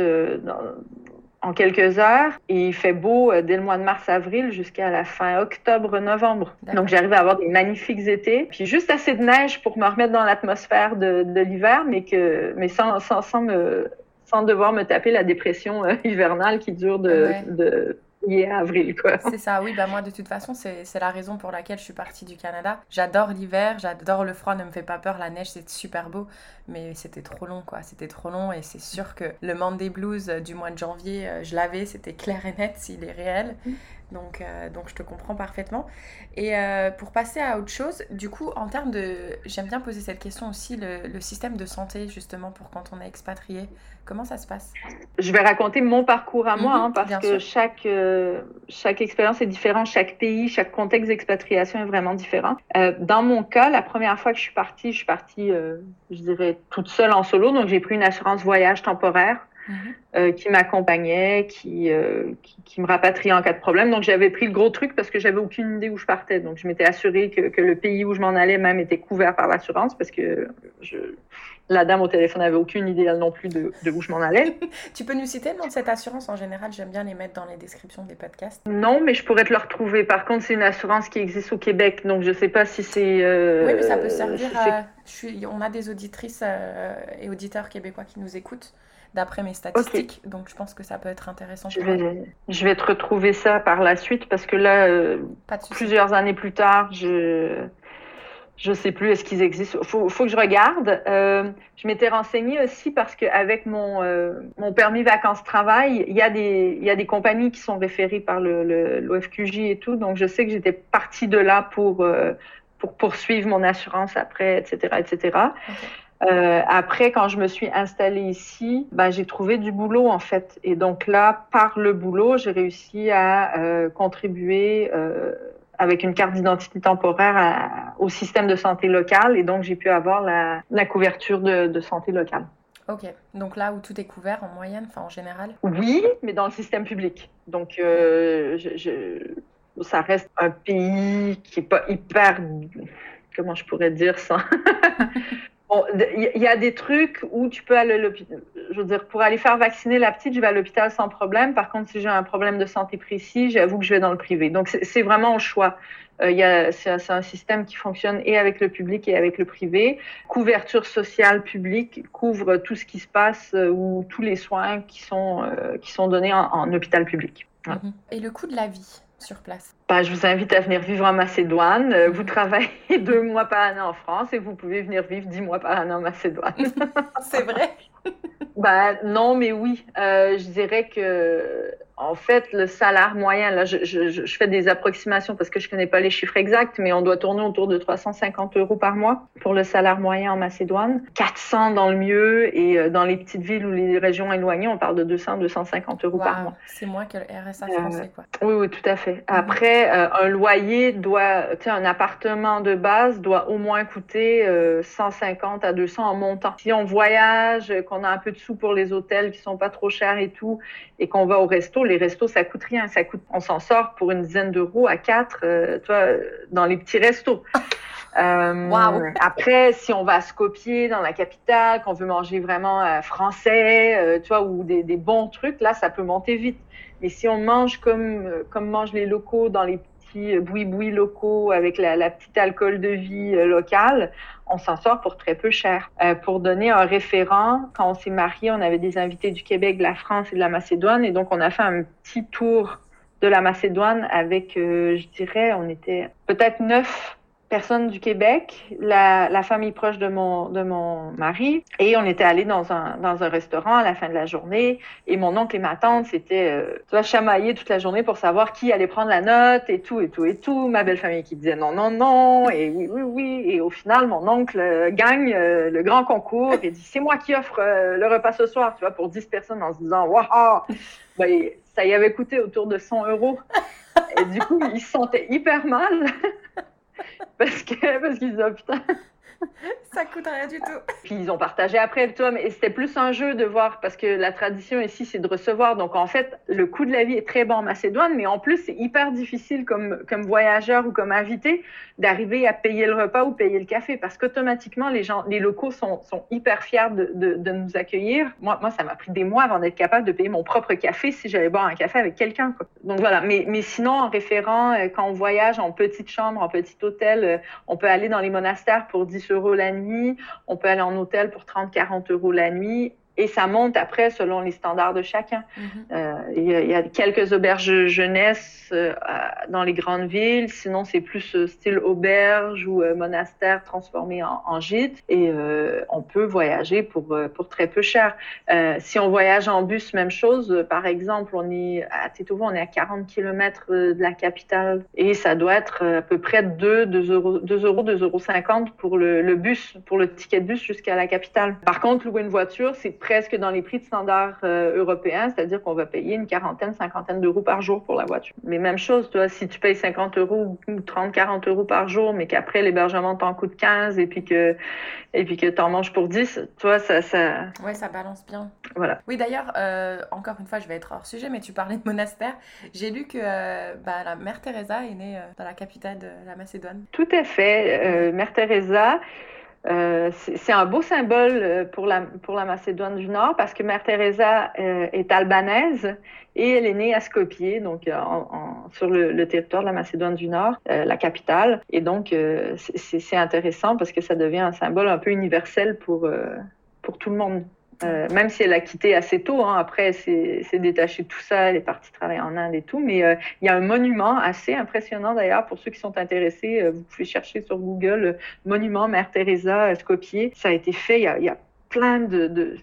en quelques heures. Et il fait beau euh, dès le mois de mars-avril jusqu'à la fin octobre-novembre. Donc j'arrive à avoir des magnifiques étés, puis juste assez de neige pour me remettre dans l'atmosphère de, de l'hiver, mais que mais sans, sans, sans, me sans devoir me taper la dépression euh, hivernale qui dure de, de avril. C'est ça, oui. Bah, moi, de toute façon, c'est la raison pour laquelle je suis partie du Canada. J'adore l'hiver, j'adore le froid, ne me fait pas peur. La neige, c'est super beau, mais c'était trop long, quoi. C'était trop long et c'est sûr que le Monday Blues du mois de janvier, euh, je l'avais, c'était clair et net s'il est réel. Donc, euh, donc je te comprends parfaitement. Et euh, pour passer à autre chose, du coup, en termes de... J'aime bien poser cette question aussi, le, système de santé, justement, pour quand on est expatrié. Comment ça se passe? Je vais raconter mon parcours à moi, mhm, hein, parce que chaque, euh, chaque expérience est différente, chaque pays, chaque contexte d'expatriation est vraiment différent. dans mon cas, la première fois que je suis partie, je suis partie, je dirais, toute seule en solo, donc j'ai pris une assurance voyage temporaire. Euh, qui m'accompagnait, qui, euh, qui, qui, me rapatriait en cas de problème. Donc, j'avais pris le gros truc parce que j'avais aucune idée où je partais. Donc, je m'étais assurée que, que, le pays où je m'en allais même était couvert par l'assurance parce que je, la dame au téléphone n'avait aucune idée elle non plus de, de où je m'en allais. [LAUGHS] tu peux nous citer le nom de cette assurance en général? J'aime bien les mettre dans les descriptions des podcasts. Non, mais je pourrais te le retrouver. Par contre, c'est une assurance qui existe au Québec, donc je ne sais pas si c'est. Euh, oui, mais ça peut servir à. Je suis... On a des auditrices et auditeurs québécois qui nous écoutent d'après mes statistiques. Donc je pense que ça peut être intéressant. Je vais, je vais te retrouver ça par la suite parce que là, euh, plusieurs années plus tard, je je sais plus est-ce qu'ils existent. Faut, faut que je regarde. Euh, je m'étais renseignée aussi parce qu'avec mon euh, mon permis vacances travail, il y a des il y a des compagnies qui sont référées par le l'OFQJ et tout. Donc je sais que j'étais partie de là pour pour poursuivre mon assurance après, etc., etc. Euh, après, quand je me suis installée ici, ben, j'ai trouvé du boulot en fait. Et donc là, par le boulot, j'ai réussi à euh, contribuer euh, avec une carte d'identité temporaire au système de santé local. Et donc, j'ai pu avoir la, la couverture de, de, santé locale. Ok. Donc là où tout est couvert en moyenne, enfin en général? Oui, mais dans le système public. Donc, je, je, ça reste un pays qui est pas hyper. Comment je pourrais dire ça? [LAUGHS] Bon, il y a des trucs où tu peux aller à l'hôpital. Je veux dire, pour aller faire vacciner la petite, je vais à l'hôpital sans problème. Par contre, si j'ai un problème de santé précis, j'avoue que je vais dans le privé. Donc, c'est vraiment au choix. Euh, c'est un système qui fonctionne et avec le public et avec le privé. Couverture sociale publique couvre tout ce qui se passe euh, ou tous les soins qui sont, euh, qui sont donnés en, hôpital public. Mhm. Et le coût de la vie? Sur place bah, Je vous invite à venir vivre en Macédoine. Euh, vous travaillez [LAUGHS] deux mois par année en France et vous pouvez venir vivre dix mois par année en Macédoine. C'est vrai [LAUGHS] bah, Non, mais oui. Euh, je dirais que en fait, le salaire moyen, là, je, je, je, fais des approximations parce que je connais pas les chiffres exacts, mais on doit tourner autour de 350 euros par mois pour le salaire moyen en Macédoine. 400 dans le mieux et euh, dans les petites villes ou les régions éloignées, on parle de 200, 250 euros par mois. C'est moins que le RSA français, quoi. oui, oui, tout à fait. Mhm. Après, euh, un loyer doit, tu sais, un appartement de base doit au moins coûter 150 euh, à 200 en montant. Si on voyage, qu'on a un peu de sous pour les hôtels qui sont pas trop chers et tout, et qu'on va au resto, les restos, ça coûte rien. Ça coûte, on s'en sort pour une dizaine d'euros à quatre, euh, toi, dans les petits restos. [LAUGHS] Euh, Après, si on va à Skopje, dans la capitale, qu'on veut manger vraiment euh, français, tu vois, ou des, des, bons trucs, là, ça peut monter vite. Mais si on mange comme, comme mangent les locaux dans les petits boui-boui locaux avec la, petite alcool de vie locale, on s'en sort pour très peu cher. Euh, pour donner un référent, quand on s'est marié, on avait des invités du Québec, de la France et de la Macédoine, et donc on a fait un petit tour de la Macédoine avec, je dirais, on était peut-être neuf personne du Québec, la, la, famille proche de mon, de mon mari, et on était allés dans un, dans un restaurant à la fin de la journée, et mon oncle et ma tante s'étaient euh, tu vois, chamaillés toute la journée pour savoir qui allait prendre la note, et tout, et tout, et tout. Ma belle famille qui disait non, non, non, et oui, oui, oui. Et au final, mon oncle euh, gagne euh, le grand concours et dit c'est moi qui offre le repas ce soir, tu vois, pour 10 personnes en se disant waouh! Ben, ça y avait coûté autour de 100 euros. Et du coup, il se sentait hyper mal. Parce que parce qu'ils disaient oh, putain [LAUGHS] ça coûte rien du tout. Puis ils ont partagé après, toi, mais c'était plus un jeu de voir, parce que la tradition ici, c'est de recevoir. Donc en fait, le coût de la vie est très bon en Macédoine, mais en plus, c'est hyper difficile comme, comme voyageur ou comme invité d'arriver à payer le repas ou payer le café, parce qu'automatiquement, les gens, les locaux sont, sont hyper fiers de, de, nous accueillir. Moi, moi, ça m'a pris des mois avant d'être capable de payer mon propre café si j'allais boire un café avec quelqu'un. Donc voilà, mais, mais sinon, en référent, euh, quand on voyage en petite chambre, en petit hôtel, euh, on peut aller dans les monastères pour 10 euros la nuit. On peut aller en hôtel pour 30-40 euros la nuit et ça monte après selon les standards de chacun. Mm-hmm. euh, il, y a, il, y a, quelques auberges jeunesse euh, dans les grandes villes, sinon c'est plus euh, style auberge ou euh, monastère transformé en, en gîte et on peut voyager pour, pour très peu cher. si on voyage en bus, même chose. Par exemple, on est à Tetovo, on est à 40 km de la capitale et ça doit être à peu près 2, 2 euros, 2 euros, 2 euros 50 pour le, le bus, pour le ticket de bus jusqu'à la capitale. Par contre, louer une voiture, c'est presque dans les prix de standard euh, européens, c'est-à-dire qu'on va payer une quarantaine, cinquantaine d'euros par jour pour la voiture. Mais même chose, toi, si tu payes 50 euros ou 30, 40 euros par jour, mais qu'après l'hébergement t'en coûte 15 et puis que et puis que t'en manges pour 10, toi, ça, ça. Ouais, ça balance bien. Voilà. Oui, d'ailleurs, euh, encore une fois, je vais être hors sujet, mais tu parlais de monastère. J'ai lu que euh, bah, la mère Teresa est née dans la capitale de la Macédoine. Tout à fait, mère Teresa. Euh, c'est un beau symbole euh, pour la, Macédoine du Nord parce que Mère Teresa euh, est albanaise et elle est née à Skopje, donc sur le, territoire de la Macédoine du Nord, la capitale. Et donc, c'est intéressant parce que ça devient un symbole un peu universel pour tout le monde. Euh, même si elle a quitté assez tôt, hein, après elle s'est détachée tout ça, elle est partie travailler en Inde et tout, mais euh, il y a un monument assez impressionnant d'ailleurs pour ceux qui sont intéressés, euh, vous pouvez chercher sur Google monument Mère Teresa Skopje, ça a été fait il y a, il y a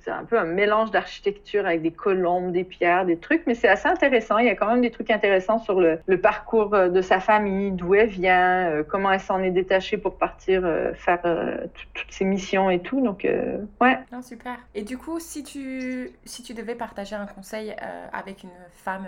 c'est un peu un mélange d'architecture avec des colombes, des pierres, des trucs, mais c'est assez intéressant. Il y a quand même des trucs intéressants sur le, parcours de sa famille, d'où elle vient, euh, comment elle s'en est détachée pour partir euh, faire euh, toutes ses missions et tout. Donc, ouais. Non, super. Et du coup, si tu, si tu devais partager un conseil avec une femme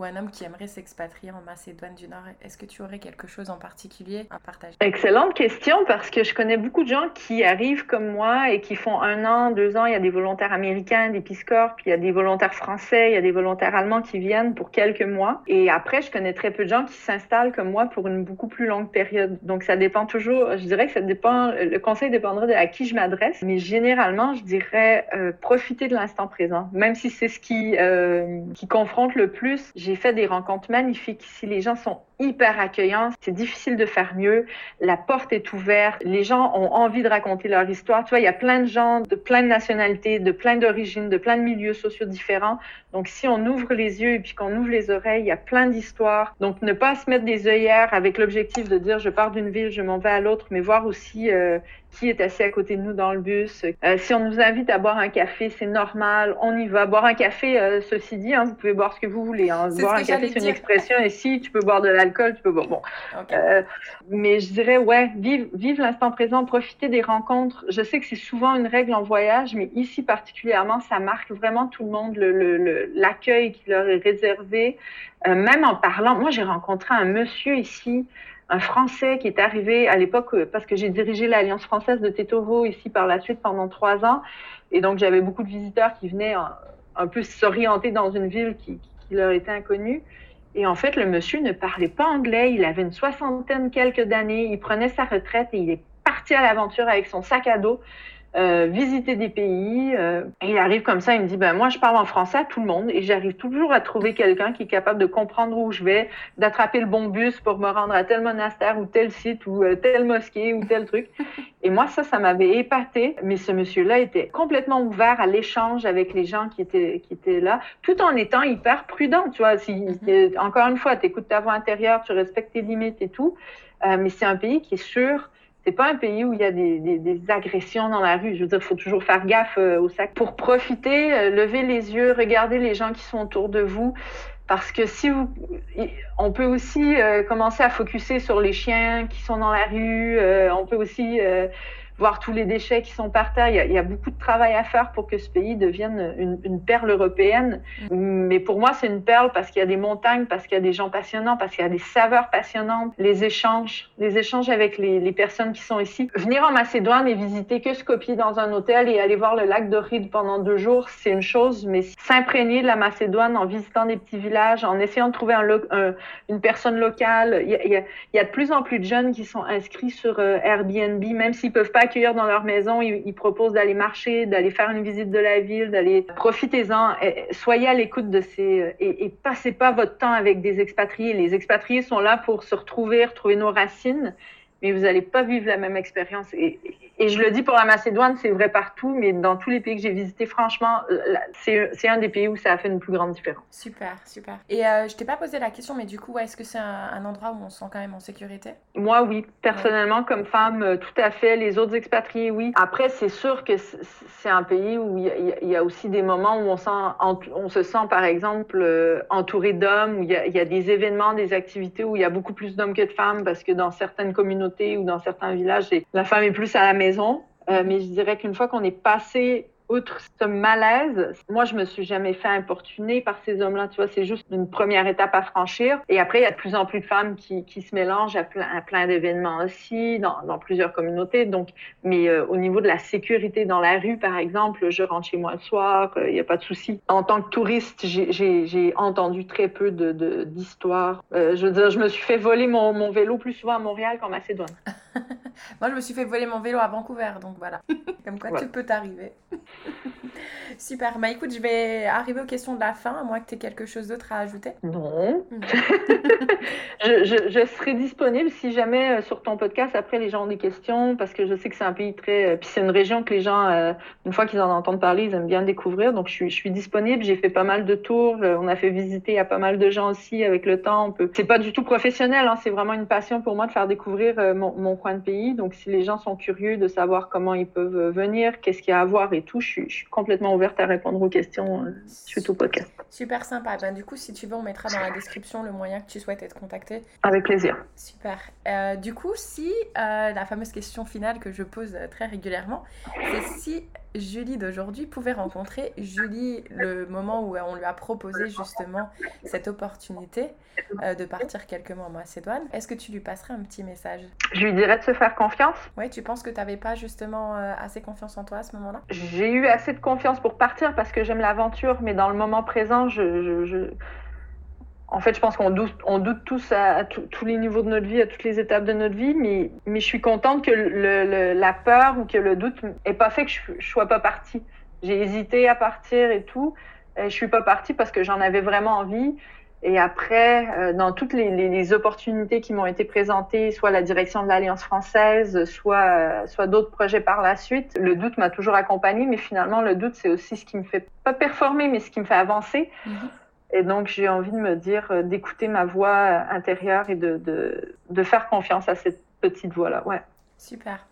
ou un homme qui aimerait s'expatrier en Macédoine du Nord, est-ce que tu aurais quelque chose en particulier à partager? Excellente question parce que je connais beaucoup de gens qui arrivent comme moi et qui font un an, deux ans. Il y a des volontaires américains, des Peace Corps, puis il y a des volontaires français, il y a des volontaires allemands qui viennent pour quelques mois. Et après, je connais très peu de gens qui s'installent comme moi pour une beaucoup plus longue période. Donc ça dépend toujours. Je dirais que ça dépend. Le conseil dépendra de à qui je m'adresse, mais généralement, je dirais euh, profiter de l'instant présent, même si c'est ce qui euh, qui confronte le plus. Fait des rencontres magnifiques ici. Les gens sont hyper accueillants. C'est difficile de faire mieux. La porte est ouverte. Les gens ont envie de raconter leur histoire. Tu vois, il y a plein de gens de plein de nationalités, de plein d'origines, de plein de milieux sociaux différents. Donc, si on ouvre les yeux et puis qu'on ouvre les oreilles, il y a plein d'histoires. Donc, ne pas se mettre des œillères avec l'objectif de dire je pars d'une ville, je m'en vais à l'autre, mais voir aussi euh, qui est assis à côté de nous dans le bus. Euh, si on nous invite à boire un café, c'est normal, on y va. Boire un café, euh, ceci dit, hein, vous pouvez boire ce que vous voulez. Hein. Boire un café, c'est une expression. Et si tu peux boire de l'alcool, tu peux boire. Bon. Okay. Euh, mais je dirais, ouais, vive, vive l'instant présent, profiter des rencontres. Je sais que c'est souvent une règle en voyage, mais ici particulièrement, ça marque vraiment tout le monde, l'accueil le, le, qui leur est réservé. Euh, même en parlant, moi j'ai rencontré un monsieur ici, un Français qui est arrivé à l'époque, euh, parce que j'ai dirigé l'Alliance française de Tetovo ici par la suite pendant trois ans. Et donc, j'avais beaucoup de visiteurs qui venaient un, un peu s'orienter dans une ville qui, qui, leur était inconnue. Et en fait, le monsieur ne parlait pas anglais. Il avait une soixantaine quelques d'années. Il prenait sa retraite et il est parti à l'aventure avec son sac à dos. Euh, visiter des pays. Euh, et il arrive comme ça, il me dit, ben moi je parle en français à tout le monde et j'arrive toujours à trouver quelqu'un qui est capable de comprendre où je vais, d'attraper le bon bus pour me rendre à tel monastère ou tel site ou euh, telle mosquée ou tel truc. [LAUGHS] Et moi ça, ça m'avait épaté. Mais ce monsieur-là était complètement ouvert à l'échange avec les gens qui étaient qui étaient là, tout en étant hyper prudent. Tu vois, si, mm-hmm. encore une fois, tu écoutes ta voix intérieure, tu respectes tes limites et tout. mais c'est un pays qui est sûr pas un pays où il y a des, agressions dans la rue. Je veux dire, il faut toujours faire gaffe euh, au sac. Pour profiter, euh, lever les yeux, regarder les gens qui sont autour de vous. Parce que si vous, on peut aussi euh, commencer à focuser sur les chiens qui sont dans la rue. on peut aussi voir tous les déchets qui sont par terre. Il y, a, beaucoup de travail à faire pour que ce pays devienne une, perle européenne. Mais pour moi, c'est une perle parce qu'il y a des montagnes, parce qu'il y a des gens passionnants, parce qu'il y a des saveurs passionnantes, les échanges, les échanges avec les, personnes qui sont ici. Venir en Macédoine et visiter que Skopje dans un hôtel et aller voir le lac de Ride pendant deux jours, c'est une chose, mais s'imprégner de la Macédoine en visitant des petits villages, en essayant de trouver un, une personne locale, il y, a, il y, a, de plus en plus de jeunes qui sont inscrits sur euh, Airbnb, même s'ils peuvent pas accueillir dans leur maison, ils, proposent d'aller marcher, d'aller faire une visite de la ville, d'aller profitez-en, soyez à l'écoute de ces et, passez pas votre temps avec des expatriés. Les expatriés sont là pour se retrouver, retrouver nos racines, mais vous n'allez pas vivre la même expérience. Et je le dis pour la Macédoine, c'est vrai partout, mais dans tous les pays que j'ai visités, franchement, euh, c'est un des pays où ça a fait une plus grande différence. Super, super. Et euh, je t'ai pas posé la question, mais du coup, est-ce que c'est un, endroit où on se sent quand même en sécurité? Moi, oui. Personnellement, comme femme, euh, tout à fait. Les autres expatriés, oui. Après, c'est sûr que c'est un pays où il y, a aussi des moments où on, sent, on se sent, par exemple, euh, entouré d'hommes, où il y, a, des événements, des activités où il y a beaucoup plus d'hommes que de femmes, parce que dans certaines communautés ou dans certains villages, la femme est plus à la maison euh, mais je dirais qu'une fois qu'on est passé outre ce malaise, moi, je me suis jamais fait importuner par ces hommes-là. Tu vois, c'est juste une première étape à franchir. Et après, il y a de plus en plus de femmes qui, qui se mélangent à plein, d'événements aussi, dans, plusieurs communautés. Donc, mais euh, au niveau de la sécurité dans la rue, par exemple, je rentre chez moi le soir, euh, il n'y a pas de souci. En tant que touriste, j'ai entendu très peu d'histoires. Euh, je veux dire, je me suis fait voler mon vélo plus souvent à Montréal qu'en Macédoine. [LAUGHS] moi, je me suis fait voler mon vélo à Vancouver, donc voilà. [LAUGHS] Comme quoi, tu peux t'arriver. [LAUGHS] Super. Bah écoute, je vais arriver aux questions de la fin, à moins que tu aies quelque chose d'autre à ajouter. Non. je, serai disponible si jamais euh, sur ton podcast, après, les gens ont des questions, parce que je sais que c'est un pays très. Euh, puis c'est une région que les gens, euh, une fois qu'ils en entendent parler, ils aiment bien découvrir. Donc je suis, je suis disponible. J'ai fait pas mal de tours. On a fait visiter à pas mal de gens aussi avec le temps. Peut... C'est pas du tout professionnel, hein, c'est vraiment une passion pour moi de faire découvrir mon, coin de pays. Donc si les gens sont curieux de savoir comment ils peuvent venir, qu'est-ce qu'il y a à voir et tout, je suis, je suis complètement ouverte à répondre aux questions euh, suite au podcast. Super sympa. Ben, du coup, si tu veux, on mettra dans la description le moyen que tu souhaites être contacté. Avec plaisir. Super. Euh, du coup, si euh, la fameuse question finale que je pose très régulièrement, c'est si Julie d'aujourd'hui pouvait rencontrer Julie le moment où on lui a proposé justement cette opportunité euh, de partir quelques mois en Macédoine, est-ce que tu lui passerais un petit message? Je lui dirais de se faire confiance. Oui, tu penses que tu n'avais pas justement euh, assez confiance en toi à ce moment-là? J'ai eu assez de confiance pour partir parce que j'aime l'aventure, mais dans le moment présent, je en fait, je pense qu'on doute, on doute tous à, tous les niveaux de notre vie, à toutes les étapes de notre vie, mais, mais je suis contente que le, la peur ou que le doute n'ait pas fait que je, ne sois pas partie. J'ai hésité à partir et tout. Et je suis pas partie parce que j'en avais vraiment envie. Et après, euh, dans toutes les, les, opportunités qui m'ont été présentées, soit la direction de l'Alliance française, soit, soit d'autres projets par la suite, le doute m'a toujours accompagnée, mais finalement, le doute, c'est aussi ce qui me fait pas performer, mais ce qui me fait avancer. Mm-hmm. Et donc, j'ai envie de me dire, euh, d'écouter ma voix intérieure et de, de, de faire confiance à cette petite voix-là. Ouais. Super.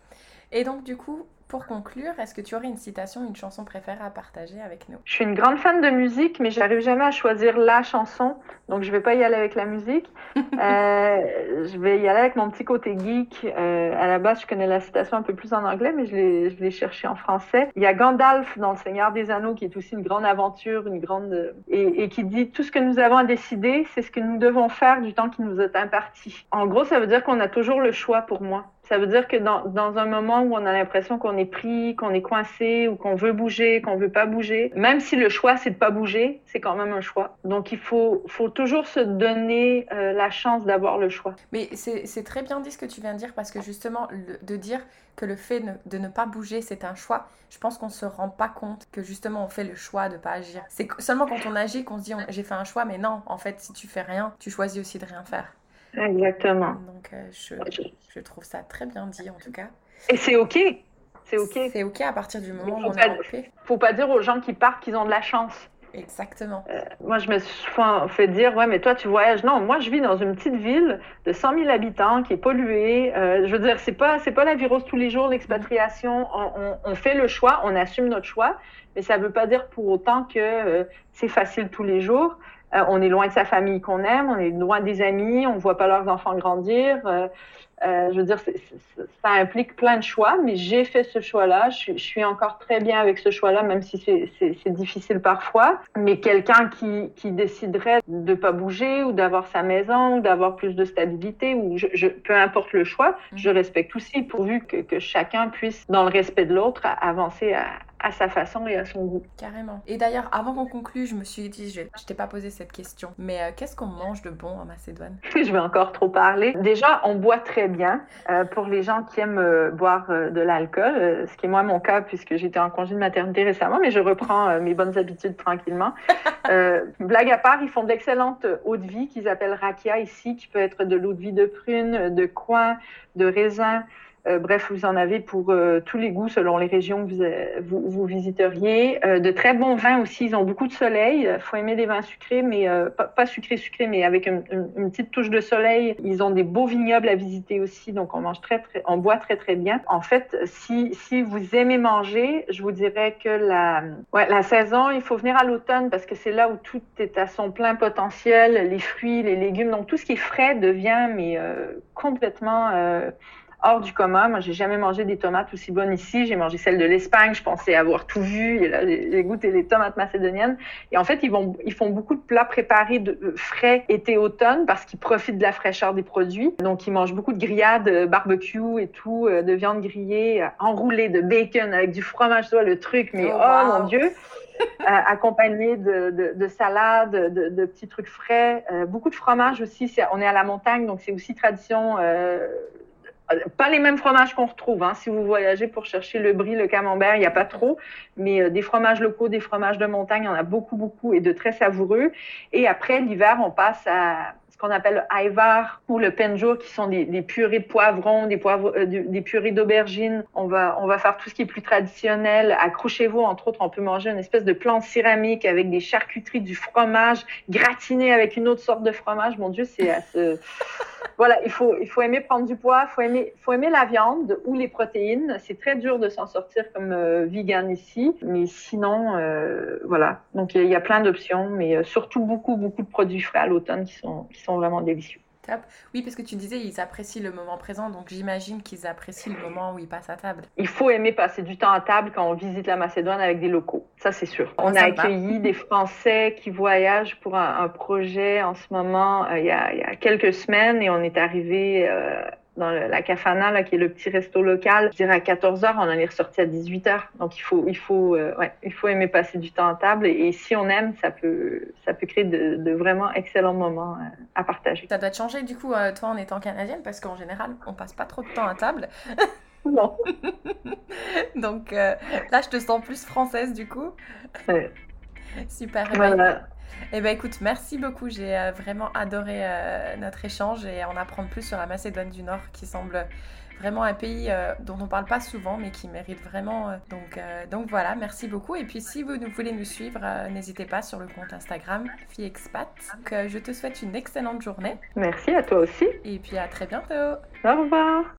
Et donc, du coup, pour conclure, est-ce que tu aurais une citation, une chanson préférée à partager avec nous? Je suis une grande fan de musique, mais j'arrive jamais à choisir la chanson, donc je vais pas y aller avec la musique. [LAUGHS] euh, je vais y aller avec mon petit côté geek. Euh, à la base, je connais la citation un peu plus en anglais, mais je l'ai cherchée en français. Il y a Gandalf dans Le Seigneur des Anneaux, qui est aussi une grande aventure, une grande et, et qui dit tout ce que nous avons à décider, c'est ce que nous devons faire du temps qui nous est imparti. En gros, ça veut dire qu'on a toujours le choix pour moi Ça veut dire que dans, dans un moment où on a l'impression qu'on est pris, qu'on est coincé ou qu'on veut bouger, qu'on veut pas bouger, même si le choix c'est de pas bouger, c'est quand même un choix. Donc il faut, faut toujours se donner euh, la chance d'avoir le choix. Mais c'est très bien dit ce que tu viens de dire parce que justement, de dire que le fait de ne pas bouger, c'est un choix, je pense qu'on se rend pas compte que justement on fait le choix de pas agir. C'est seulement quand on agit qu'on se dit j'ai fait un choix, mais non, en fait, si tu fais rien, tu choisis aussi de rien faire. Exactement. Donc euh, je, je, trouve ça très bien dit en tout cas. Et c'est ok. C'est ok. C'est ok à partir du moment où on a fait. Faut pas dire aux gens qui partent qu'ils ont de la chance. Exactement. Euh, moi, je me suis fait dire, ouais, mais toi, tu voyages. Non, moi, je vis dans une petite ville de 100 000 habitants qui est polluée. Euh, je veux dire, c'est pas, c'est pas la virus tous les jours, l'expatriation. On, on, fait le choix, on assume notre choix, mais ça veut pas dire pour autant que euh, c'est facile tous les jours. On est loin de sa famille qu'on aime, on est loin des amis, on voit pas leurs enfants grandir. Euh, je veux dire, ça implique plein de choix, mais j'ai fait ce choix-là. Je, suis encore très bien avec ce choix-là, même si c'est difficile parfois. Mais quelqu'un qui, qui, déciderait de pas bouger ou d'avoir sa maison ou d'avoir plus de stabilité, ou je, peu importe le choix, je mhm. respecte aussi, pourvu que, que chacun puisse, dans le respect de l'autre, avancer à, à sa façon et à son goût. Carrément. Et d'ailleurs, avant qu'on conclue, je me suis dit, je, je t'ai pas posé cette question, mais euh, qu'est-ce qu'on mange de bon en Macédoine? [LAUGHS] Je vais encore trop parler. Déjà, on boit très bien. Euh, pour les gens qui aiment euh, boire de l'alcool, ce qui est moi mon cas puisque j'étais en congé de maternité récemment, mais je reprends mes bonnes habitudes tranquillement. [LAUGHS] blague à part, ils font d'excellentes eau de vie qu'ils appellent rakia ici, qui peut être de l'eau de vie de prune, de coin, de raisin. Euh, bref, vous en avez pour euh, tous les goûts selon les régions que vous, euh, vous, visiteriez. de très bons vins aussi. Ils ont beaucoup de soleil. Il faut aimer des vins sucrés, mais pas, pas sucrés sucrés, mais avec une, petite touche de soleil. Ils ont des beaux vignobles à visiter aussi, donc on mange très, très, on boit très très bien. En fait, si, si vous aimez manger, je vous dirais que la, ouais, la saison, il faut venir à l'automne parce que c'est là où tout est à son plein potentiel. Les fruits, les légumes, donc tout ce qui est frais devient mais complètement hors du commun. Moi, j'ai jamais mangé des tomates aussi bonnes ici. J'ai mangé celles de l'Espagne. Je pensais avoir tout vu. Et là, j'ai goûté les tomates macédoniennes. Et en fait, ils vont, ils font beaucoup de plats préparés de euh, frais été-automne parce qu'ils profitent de la fraîcheur des produits. Donc, ils mangent beaucoup de grillades, euh, barbecue et tout, euh, de viande grillée, enroulée de bacon avec du fromage, toi, le truc. Mais oh, oh mon Dieu! [LAUGHS] accompagné de, de, de salades, de, de, petits trucs frais, beaucoup de fromage aussi. on est à la montagne, donc c'est aussi tradition pas les mêmes fromages qu'on retrouve. Hein. Si vous voyagez pour chercher le brie, le camembert, il n'y a pas trop. Mais euh, des fromages locaux, des fromages de montagne, il y en a beaucoup, beaucoup et de très savoureux. Et après, l'hiver, on passe à qu'on appelle le ou le penjo, qui sont des, purées de poivrons, euh, des purées d'aubergines. On va, on va faire tout ce qui est plus traditionnel. Accrochez-vous, entre autres, on peut manger une espèce de plante céramique avec des charcuteries, du fromage gratiné avec une autre sorte de fromage. Mon Dieu, c'est à ce [LAUGHS] voilà, il faut, il faut aimer prendre du poids, il faut aimer, faut aimer la viande ou les protéines. C'est très dur de s'en sortir comme euh, vegan ici, mais sinon, euh, voilà. Donc, il y, a plein d'options, mais surtout beaucoup, beaucoup de produits frais à l'automne qui sont vraiment délicieux. Oui, parce que tu disais, ils apprécient le moment présent, donc j'imagine qu'ils apprécient le moment où ils passent à table. Il faut aimer passer du temps à table quand on visite la Macédoine avec des locaux, ça c'est sûr. On a accueilli des Français qui voyagent pour un, projet en ce moment euh, il, y a, il, y a, quelques semaines et on est arrivé euh, dans la Cafana, là, qui est le petit resto local. Je dirais à 14 h on en est ressorti à 18 h Donc, il faut, il faut, euh, ouais, il faut aimer passer du temps à table. Et, si on aime, ça peut, ça peut créer de, vraiment excellents moments euh, à partager. Ça doit te changer, du coup, euh, toi, en étant canadienne, parce qu'en général, on passe pas trop de temps à table. [LAUGHS] Non. [LAUGHS] Donc, là, je te sens plus française, du coup. Ouais. [LAUGHS] Super. Voilà. Eh bien, écoute, merci beaucoup. J'ai euh, vraiment adoré euh, notre échange et en apprendre plus sur la Macédoine du Nord qui semble vraiment un pays euh, dont on ne parle pas souvent mais qui mérite vraiment. donc, donc voilà, merci beaucoup. Et puis si vous voulez nous suivre, n'hésitez pas sur le compte Instagram FiExpat. Donc je te souhaite une excellente journée. Merci à toi aussi. Et puis à très bientôt. Au revoir.